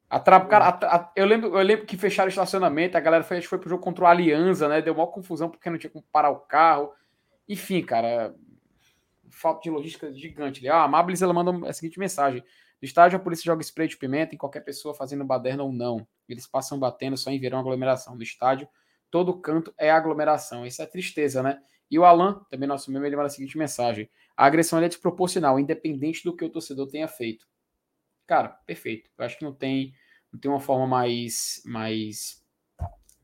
A tra... cara, a, a, eu, lembro, eu lembro que fecharam o estacionamento, a galera foi, acho que foi pro jogo contra o Aliança, né? Deu uma confusão porque não tinha como parar o carro. Enfim, cara, falta de logística gigante. Ah, a Mablis ela manda a seguinte mensagem: no estádio, a polícia joga spray de pimenta em qualquer pessoa fazendo baderna ou não. Eles passam batendo só em verão aglomeração. No estádio, todo canto é aglomeração. Isso é tristeza, né? E o Alan, também nosso membro, ele manda a seguinte mensagem: a agressão é desproporcional, independente do que o torcedor tenha feito. Cara, perfeito. Eu acho que não tem, não tem uma forma mais, mais,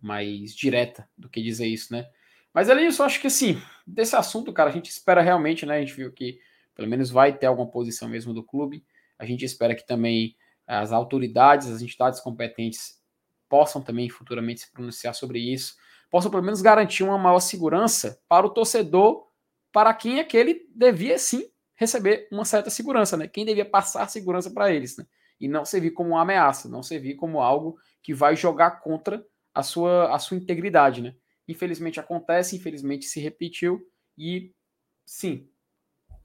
mais direta do que dizer isso, né? Mas além disso, eu acho que assim, desse assunto, cara, a gente espera realmente, né? A gente viu que pelo menos vai ter alguma posição mesmo do clube. A gente espera que também as autoridades, as entidades competentes possam também futuramente se pronunciar sobre isso, possam pelo menos garantir uma maior segurança para o torcedor, para quem é que ele devia sim receber uma certa segurança, né? Quem devia passar segurança para eles, né? E não servir como uma ameaça, não servir como algo que vai jogar contra a sua, a sua integridade, né? Infelizmente acontece, infelizmente se repetiu e sim,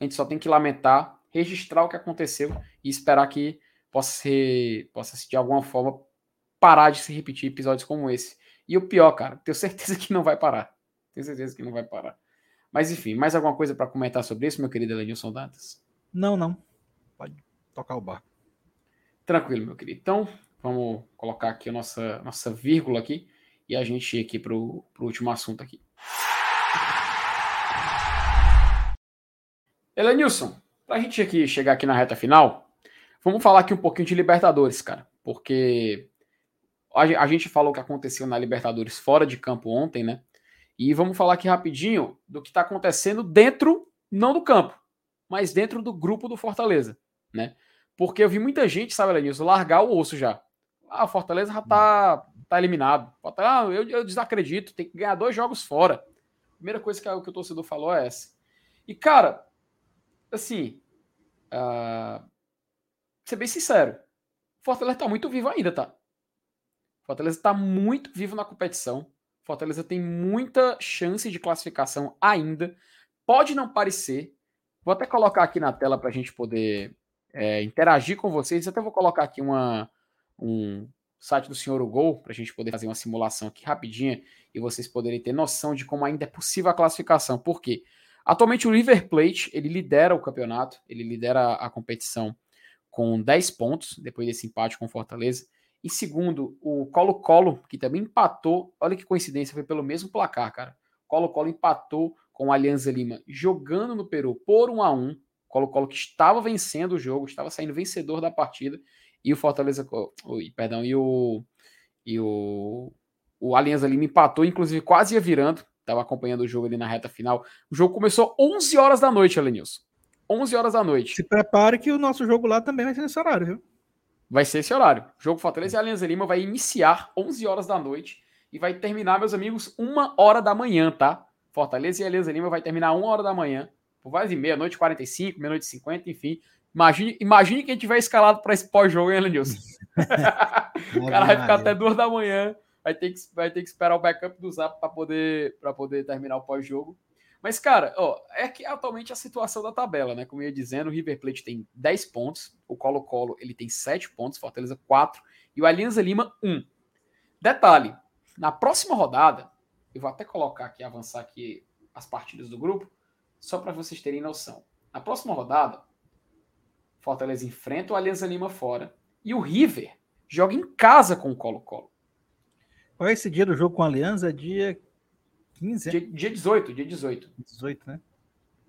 a gente só tem que lamentar registrar o que aconteceu e esperar que possa ser, possa de alguma forma parar de se repetir episódios como esse. E o pior, cara, tenho certeza que não vai parar. Tenho certeza que não vai parar. Mas enfim, mais alguma coisa para comentar sobre isso, meu querido Elenilson Dantas? Não, não. Pode tocar o bar. Tranquilo, meu querido. Então, vamos colocar aqui a nossa, nossa vírgula aqui e a gente ir aqui para o último assunto aqui. Elenilson, para a gente aqui chegar aqui na reta final, vamos falar aqui um pouquinho de Libertadores, cara, porque a gente falou o que aconteceu na Libertadores fora de campo ontem, né? E vamos falar aqui rapidinho do que está acontecendo dentro, não do campo, mas dentro do grupo do Fortaleza, né? Porque eu vi muita gente, sabe, Lenilson, largar o osso já. Ah, o Fortaleza já tá, tá eliminado. Ah, eu, eu desacredito, tem que ganhar dois jogos fora. Primeira coisa que, que o torcedor falou é essa. E, cara, assim, uh, ser bem sincero, Fortaleza tá muito vivo ainda, tá? Fortaleza tá muito vivo na competição. Fortaleza tem muita chance de classificação ainda. Pode não parecer. Vou até colocar aqui na tela para a gente poder é, interagir com vocês. Até vou colocar aqui uma, um site do Senhor Gol para a gente poder fazer uma simulação aqui rapidinha e vocês poderem ter noção de como ainda é possível a classificação. Por quê? Atualmente o River Plate, ele lidera o campeonato, ele lidera a competição com 10 pontos, depois desse empate com o Fortaleza. Em segundo, o Colo-Colo, que também empatou, olha que coincidência, foi pelo mesmo placar, cara. Colo-Colo empatou com o Alianza Lima, jogando no Peru por 1 a 1 Colo-Colo que estava vencendo o jogo, estava saindo vencedor da partida, e o Fortaleza, oi, perdão, e o e o, o Alianza Lima empatou, inclusive quase ia virando, Estava acompanhando o jogo ali na reta final. O jogo começou 11 horas da noite, Alenilson. 11 horas da noite. Se prepare que o nosso jogo lá também vai ser nesse horário, viu? Vai ser esse horário. O jogo Fortaleza e Alianza Lima vai iniciar 11 horas da noite e vai terminar, meus amigos, uma hora da manhã, tá? Fortaleza e Alianza Lima vai terminar uma hora da manhã, por quase meia-noite, 45, meia-noite 50, enfim. Imagine, imagine quem tiver escalado para esse pós-jogo, hein, Alenilson? o cara vai ficar até duas da manhã, vai ter que, vai ter que esperar o backup do Zap para poder, poder terminar o pós-jogo. Mas, cara, ó, é que atualmente a situação da tabela, né? Como eu ia dizendo, o River Plate tem 10 pontos, o Colo-Colo ele tem 7 pontos, Fortaleza 4 e o Alianza Lima 1. Detalhe, na próxima rodada, eu vou até colocar aqui, avançar aqui as partidas do grupo, só para vocês terem noção. Na próxima rodada, Fortaleza enfrenta o Alianza Lima fora e o River joga em casa com o Colo-Colo. Qual é esse dia do jogo com a Aliança? Dia 15? Dia, dia 18, dia 18. 18, né?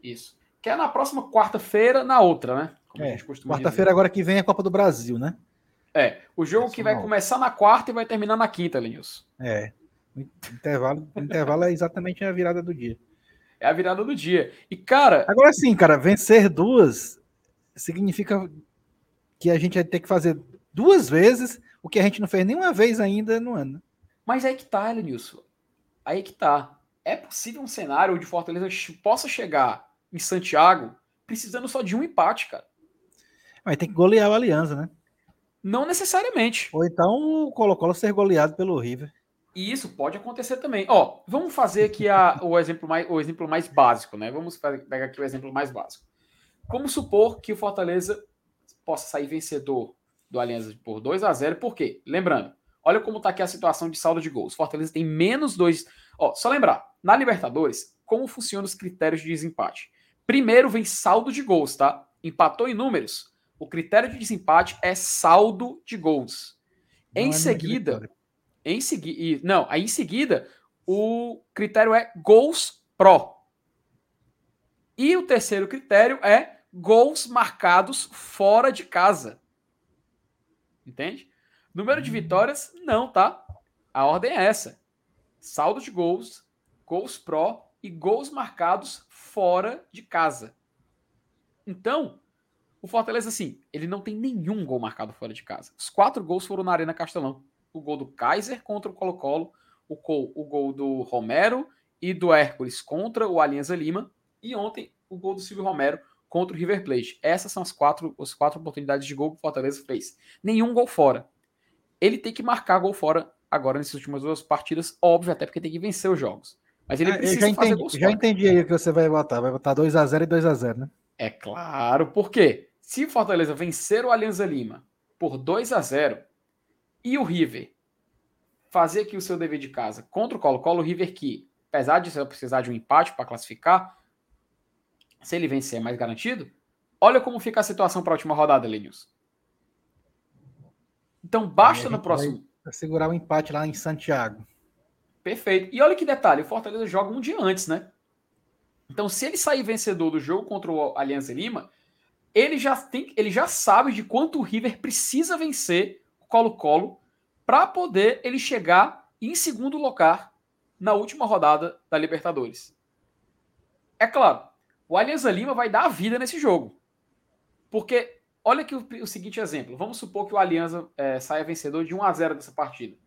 Isso. Que é na próxima quarta-feira, na outra, né? É, quarta-feira agora que vem é a Copa do Brasil, né? É, o jogo que vai começar na quarta e vai terminar na quinta, Linhos. É. O intervalo, intervalo é exatamente a virada do dia. É a virada do dia. E, cara. Agora sim, cara, vencer duas significa que a gente vai ter que fazer duas vezes o que a gente não fez nenhuma vez ainda no ano. Mas aí que tá, Lenilson. Aí que tá. É possível um cenário onde Fortaleza possa chegar em Santiago precisando só de um empate, cara. Mas tem que golear o Aliança, né? Não necessariamente. Ou então o Colo-Colo ser goleado pelo River. E isso pode acontecer também. Ó, vamos fazer aqui a, o, exemplo mais, o exemplo mais básico, né? Vamos pegar aqui o exemplo mais básico. Como supor que o Fortaleza possa sair vencedor do Aliança por 2 a 0 Por quê? Lembrando, olha como está aqui a situação de saldo de gols. Fortaleza tem menos dois. Ó, só lembrar, na Libertadores, como funcionam os critérios de desempate? Primeiro vem saldo de gols, tá? Empatou em números. O critério de desempate é saldo de gols. Não em é seguida, em seguida, não, aí em seguida o critério é gols pro. E o terceiro critério é gols marcados fora de casa. Entende? Número de vitórias, não, tá? A ordem é essa: saldo de gols, gols pró e gols marcados fora de casa. Então, o Fortaleza, assim, ele não tem nenhum gol marcado fora de casa. Os quatro gols foram na Arena Castelão. O gol do Kaiser contra o Colo-Colo, o gol, o gol do Romero e do Hércules contra o Alianza Lima. E ontem, o gol do Silvio Romero contra o River Plate. Essas são as quatro, as quatro oportunidades de gol que o Fortaleza fez. Nenhum gol fora. Ele tem que marcar gol fora agora nessas últimas duas partidas, óbvio, até porque tem que vencer os jogos. Mas ele ah, precisa já fazer gols Já entendi aí o que você vai votar. Vai votar 2x0 e 2x0, né? É claro, porque se o Fortaleza vencer o Alianza Lima por 2 a 0 e o River fazer aqui o seu dever de casa contra o Colo-Colo, o River que, apesar de precisar de um empate para classificar, se ele vencer é mais garantido, olha como fica a situação para a última rodada, Lenius. Então basta no próximo. Vai segurar o um empate lá em Santiago. Perfeito. E olha que detalhe: o Fortaleza joga um dia antes, né? Então, se ele sair vencedor do jogo contra o Aliança Lima, ele já, tem, ele já sabe de quanto o River precisa vencer o Colo-Colo para poder ele chegar em segundo lugar na última rodada da Libertadores. É claro, o Alianza Lima vai dar a vida nesse jogo. Porque, olha aqui o, o seguinte exemplo. Vamos supor que o Alianza é, saia vencedor de 1 a 0 dessa partida.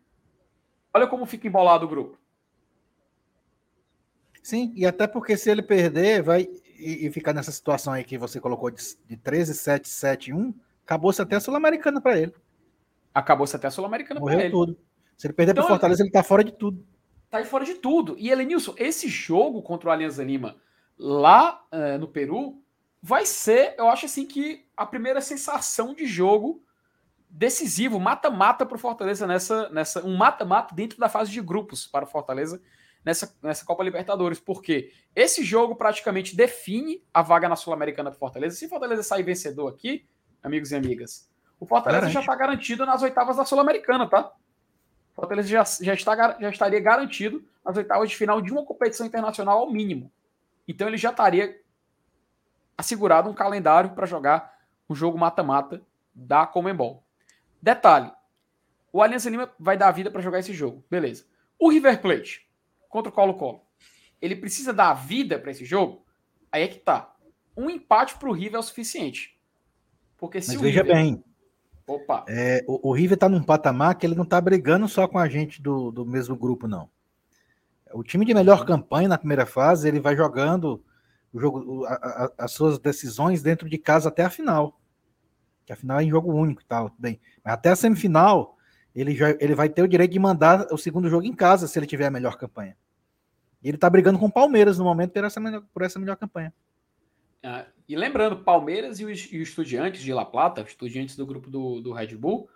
Olha como fica embolado o grupo. Sim, e até porque se ele perder, vai e, e ficar nessa situação aí que você colocou de, de 13, 7, 7, 1, acabou-se até a Sul-Americana para ele. Acabou-se até a Sul-Americana para ele. tudo. Se ele perder então, para Fortaleza, ele tá fora de tudo. Tá aí fora de tudo. E Elenilson, esse jogo contra o Alianza Lima lá uh, no Peru, vai ser, eu acho assim, que a primeira sensação de jogo decisivo, mata-mata para o Fortaleza nessa, nessa. Um mata-mata dentro da fase de grupos para o Fortaleza nessa, nessa Copa Libertadores. Porque esse jogo praticamente define a vaga na Sul-Americana para Fortaleza. Se Fortaleza sair vencedor aqui, amigos e amigas, o Fortaleza Garante. já está garantido nas oitavas da Sul-Americana, tá? O Fortaleza já, já, está, já estaria garantido nas oitavas de final de uma competição internacional ao mínimo. Então ele já estaria assegurado um calendário para jogar o jogo mata-mata da Comembol. Detalhe: o Aliança Lima vai dar a vida para jogar esse jogo, beleza. O River Plate contra o Colo-Colo, ele precisa dar a vida para esse jogo? Aí é que tá. Um empate para o River é o suficiente. Porque se Mas veja River... bem. Opa. É, o, o River está num patamar que ele não está brigando só com a gente do, do mesmo grupo, não. O time de melhor campanha na primeira fase, ele vai jogando o jogo, a, a, as suas decisões dentro de casa até a final. Que a final é em jogo único e tal, bem. Mas até a semifinal, ele, já, ele vai ter o direito de mandar o segundo jogo em casa se ele tiver a melhor campanha. E ele tá brigando com o Palmeiras no momento por essa melhor, por essa melhor campanha. Ah, e lembrando, Palmeiras e os, e os Estudiantes de La Plata, Estudiantes do grupo do, do Red Bull,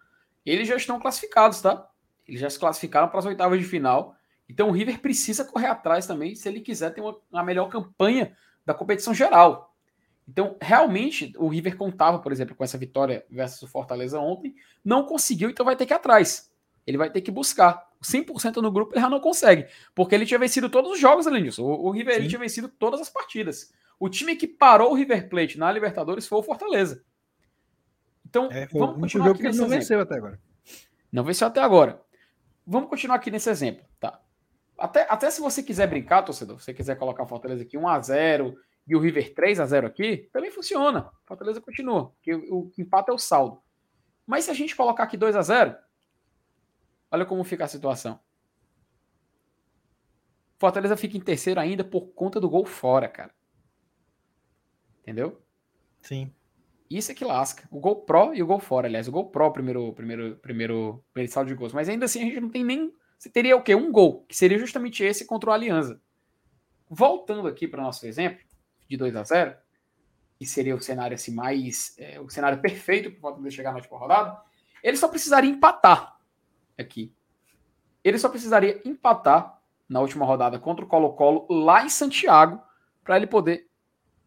eles já estão classificados, tá? Eles já se classificaram para as oitavas de final. Então o River precisa correr atrás também se ele quiser ter uma, uma melhor campanha da competição geral. Então, realmente, o River contava, por exemplo, com essa vitória versus o Fortaleza ontem, não conseguiu, então vai ter que ir atrás. Ele vai ter que buscar. 100% no grupo ele já não consegue, porque ele tinha vencido todos os jogos além disso. O, o River tinha vencido todas as partidas. O time que parou o River Plate na Libertadores foi o Fortaleza. Então, é, vamos continuar aqui que ele não exemplo. venceu até agora. Não venceu até agora. Vamos continuar aqui nesse exemplo, tá? Até, até se você quiser brincar, torcedor, se você quiser colocar o Fortaleza aqui 1 a 0 e o River 3 a 0 aqui, também funciona. Fortaleza continua, porque o, empate é o saldo. Mas se a gente colocar aqui 2 a 0 olha como fica a situação. Fortaleza fica em terceiro ainda por conta do gol fora, cara. Entendeu? Sim. Isso é que lasca. O gol pró e o gol fora, aliás. O gol pró, primeiro, primeiro, primeiro, primeiro saldo de gols. Mas ainda assim a gente não tem nem. Você teria o quê? Um gol, que seria justamente esse contra o Aliança. Voltando aqui para o nosso exemplo, de 2 a 0 que seria o cenário assim mais. É, o cenário perfeito para o Fortaleza chegar na última rodada, ele só precisaria empatar aqui. Ele só precisaria empatar na última rodada contra o Colo-Colo lá em Santiago para ele poder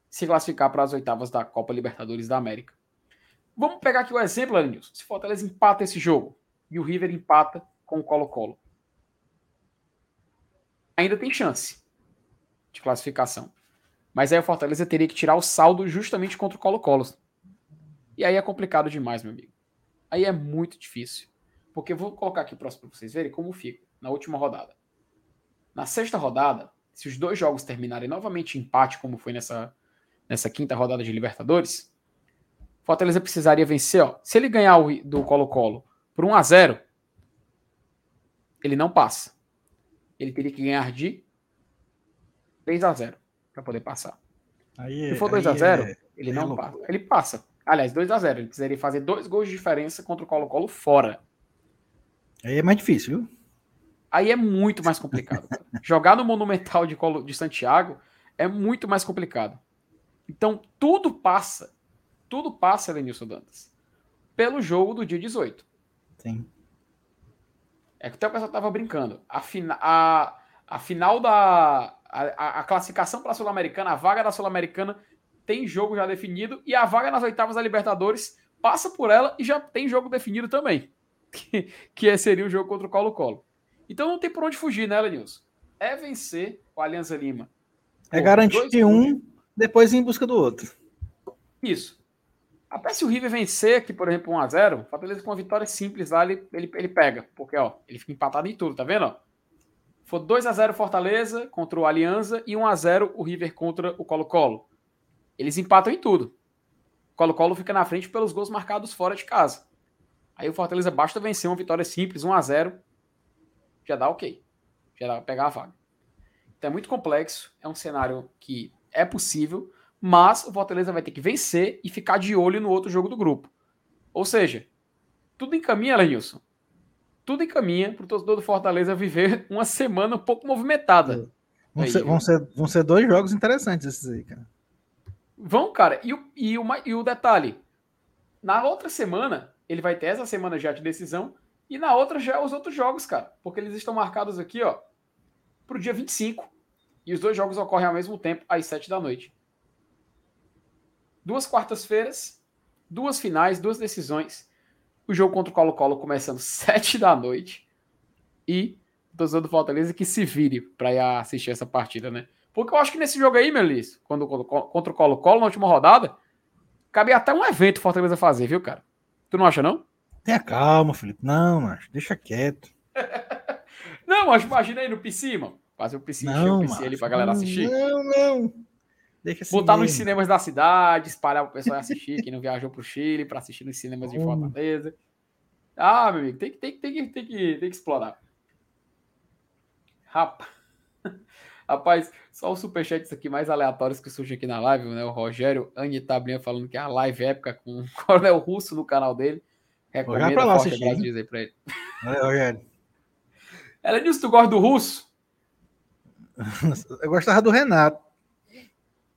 se classificar para as oitavas da Copa Libertadores da América. Vamos pegar aqui o exemplo, Alinhos. Se Fortaleza empata esse jogo e o River empata com o Colo-Colo, ainda tem chance de classificação. Mas aí o Fortaleza teria que tirar o saldo justamente contra o Colo-Colo. E aí é complicado demais, meu amigo. Aí é muito difícil. Porque vou colocar aqui próximo para vocês verem como fica na última rodada. Na sexta rodada, se os dois jogos terminarem novamente em empate, como foi nessa, nessa quinta rodada de Libertadores, Fortaleza precisaria vencer. Ó. Se ele ganhar o, do Colo-Colo por 1 a 0 ele não passa. Ele teria que ganhar de 3 a 0 para poder passar. Aí, Se for 2 a 0 é, ele não passa. Ele passa. Aliás, 2 a 0 Ele precisaria fazer dois gols de diferença contra o Colo-Colo fora. Aí é mais difícil, viu? Aí é muito mais complicado. Jogar no Monumental de, Colo, de Santiago é muito mais complicado. Então, tudo passa. Tudo passa, Lenilson Dantas. Pelo jogo do dia 18. Sim. É que até o pessoal tava brincando. A, fina, a, a final da. A, a classificação para a Sul-Americana, a vaga da Sul-Americana tem jogo já definido e a vaga nas oitavas da Libertadores passa por ela e já tem jogo definido também. Que, que seria o jogo contra o Colo-Colo. Então não tem por onde fugir, né, Lenilson? É vencer o Aliança Lima. É garantir um, depois ir em busca do outro. Isso. Até se o River vencer aqui, por exemplo, 1x0, o Fortaleza com uma vitória simples lá, ele, ele, ele pega. Porque, ó, ele fica empatado em tudo, tá vendo? Ó? For 2 a 0 Fortaleza contra o Aliança e 1 a 0 o River contra o Colo-Colo. Eles empatam em tudo. O Colo-Colo fica na frente pelos gols marcados fora de casa. Aí o Fortaleza basta vencer uma vitória simples, 1 a 0 já dá ok. Já dá pra pegar a vaga. Então é muito complexo, é um cenário que é possível, mas o Fortaleza vai ter que vencer e ficar de olho no outro jogo do grupo. Ou seja, tudo encaminha, Lenilson, tudo encaminha para o torcedor do Fortaleza viver uma semana um pouco movimentada. Vão, aí, ser, vão, ser, vão ser dois jogos interessantes esses aí, cara. Vão, cara. E o, e o, e o detalhe: na outra semana, ele vai ter essa semana já de decisão, e na outra já os outros jogos, cara. Porque eles estão marcados aqui, ó, para o dia 25. E os dois jogos ocorrem ao mesmo tempo, às 7 da noite. Duas quartas-feiras, duas finais, duas decisões o jogo contra o Colo-Colo começando 7 da noite. E o torcedor do Fortaleza que se vire para ir assistir essa partida, né? Porque eu acho que nesse jogo aí, Melis, quando, contra o Colo-Colo na última rodada, cabia até um evento o Fortaleza fazer, viu, cara? Tu não acha, não? Tenha calma, Felipe. Não, macho, deixa quieto. não, mas imagina aí no PC, mano. Fazer o PC, não, o PC ali pra galera assistir. Não, não. Deixa assim Botar nos cinemas da cidade, espalhar o pessoal assistir, quem não viajou pro Chile, para assistir nos cinemas de Fortaleza. Ah, meu amigo, tem que, tem, tem, tem, tem, que, tem que explorar. Rapaz, rapaz, Só os superchats aqui mais aleatórios que surgem aqui na live, né? O Rogério Anitabrinha falando que é a live época com o Coronel Russo no canal dele. Recomenda pra lá forte abraço aí pra ele. Valeu, Rogério. Ela disse que tu gosta do Russo? Eu gostava do Renato.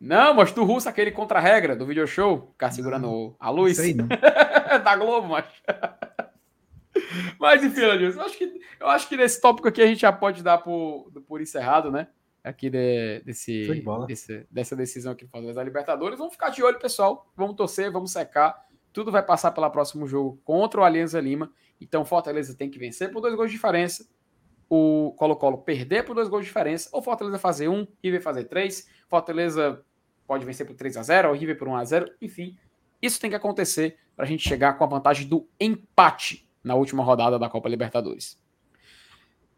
Não, mas do Russo, aquele contra-regra do video show, ficar segurando não, a luz. Sei não. da Globo, mas. mas enfim, eu acho que eu acho que nesse tópico aqui a gente já pode dar por, por encerrado, né? Aqui de, desse, de desse, dessa decisão aqui do Fortaleza da Libertadores. Vamos ficar de olho, pessoal. Vamos torcer, vamos secar. Tudo vai passar pelo próximo jogo contra o Alianza Lima. Então, Fortaleza tem que vencer por dois gols de diferença. O Colo-Colo perder por dois gols de diferença. Ou Fortaleza fazer um, River fazer três. Fortaleza pode vencer por 3 a 0 ou River por 1 a 0 Enfim, isso tem que acontecer para a gente chegar com a vantagem do empate na última rodada da Copa Libertadores.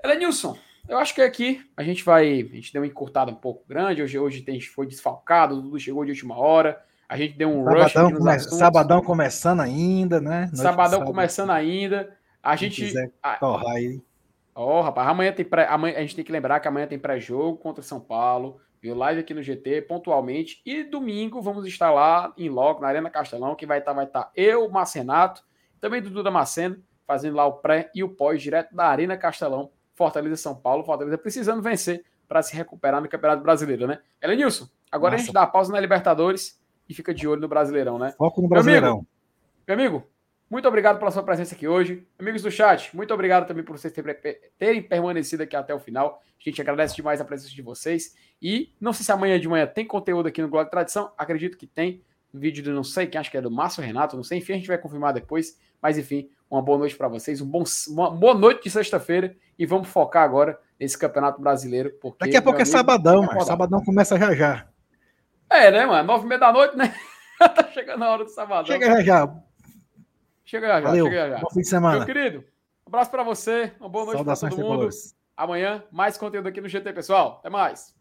Elenilson, eu acho que aqui a gente vai. A gente deu uma encurtada um pouco grande. Hoje, hoje a gente foi desfalcado, tudo chegou de última hora. A gente deu um sabadão rush. Come... Sabadão começando ainda, né? Noite sabadão começando ainda. A gente. Torrar aí. Ó, oh, rapaz, amanhã tem pré... amanhã, a gente tem que lembrar que amanhã tem pré-jogo contra São Paulo. Viu? Live aqui no GT, pontualmente. E domingo vamos estar lá em loco, na Arena Castelão, que vai estar, vai estar eu, Marcenato, também Dudu Damasceno, fazendo lá o pré e o pós direto da Arena Castelão, Fortaleza São Paulo. Fortaleza precisando vencer para se recuperar no Campeonato Brasileiro, né? Elenilson, agora Nossa. a gente dá a pausa na Libertadores e fica de olho no Brasileirão, né? Foco no Brasileirão. Meu amigo, meu amigo muito obrigado pela sua presença aqui hoje. Amigos do chat, muito obrigado também por vocês terem permanecido aqui até o final. A gente agradece demais a presença de vocês. E não sei se amanhã de manhã tem conteúdo aqui no Glória Tradição. Acredito que tem. Um vídeo de não sei quem, acho que é do Márcio Renato, não sei. Enfim, a gente vai confirmar depois. Mas enfim, uma boa noite para vocês. Um bom, uma boa noite de sexta-feira. E vamos focar agora nesse Campeonato Brasileiro. Porque, Daqui a pouco é sabadão, é mas sabadão começa já já. É, né, mano? Nove e meia da noite, né? tá chegando a hora do sabadão. Chega já já. Chega já, Valeu. chega já. Bom fim de semana. Meu querido, um abraço para você, uma boa noite para todo mundo. Amanhã, mais conteúdo aqui no GT, pessoal. Até mais.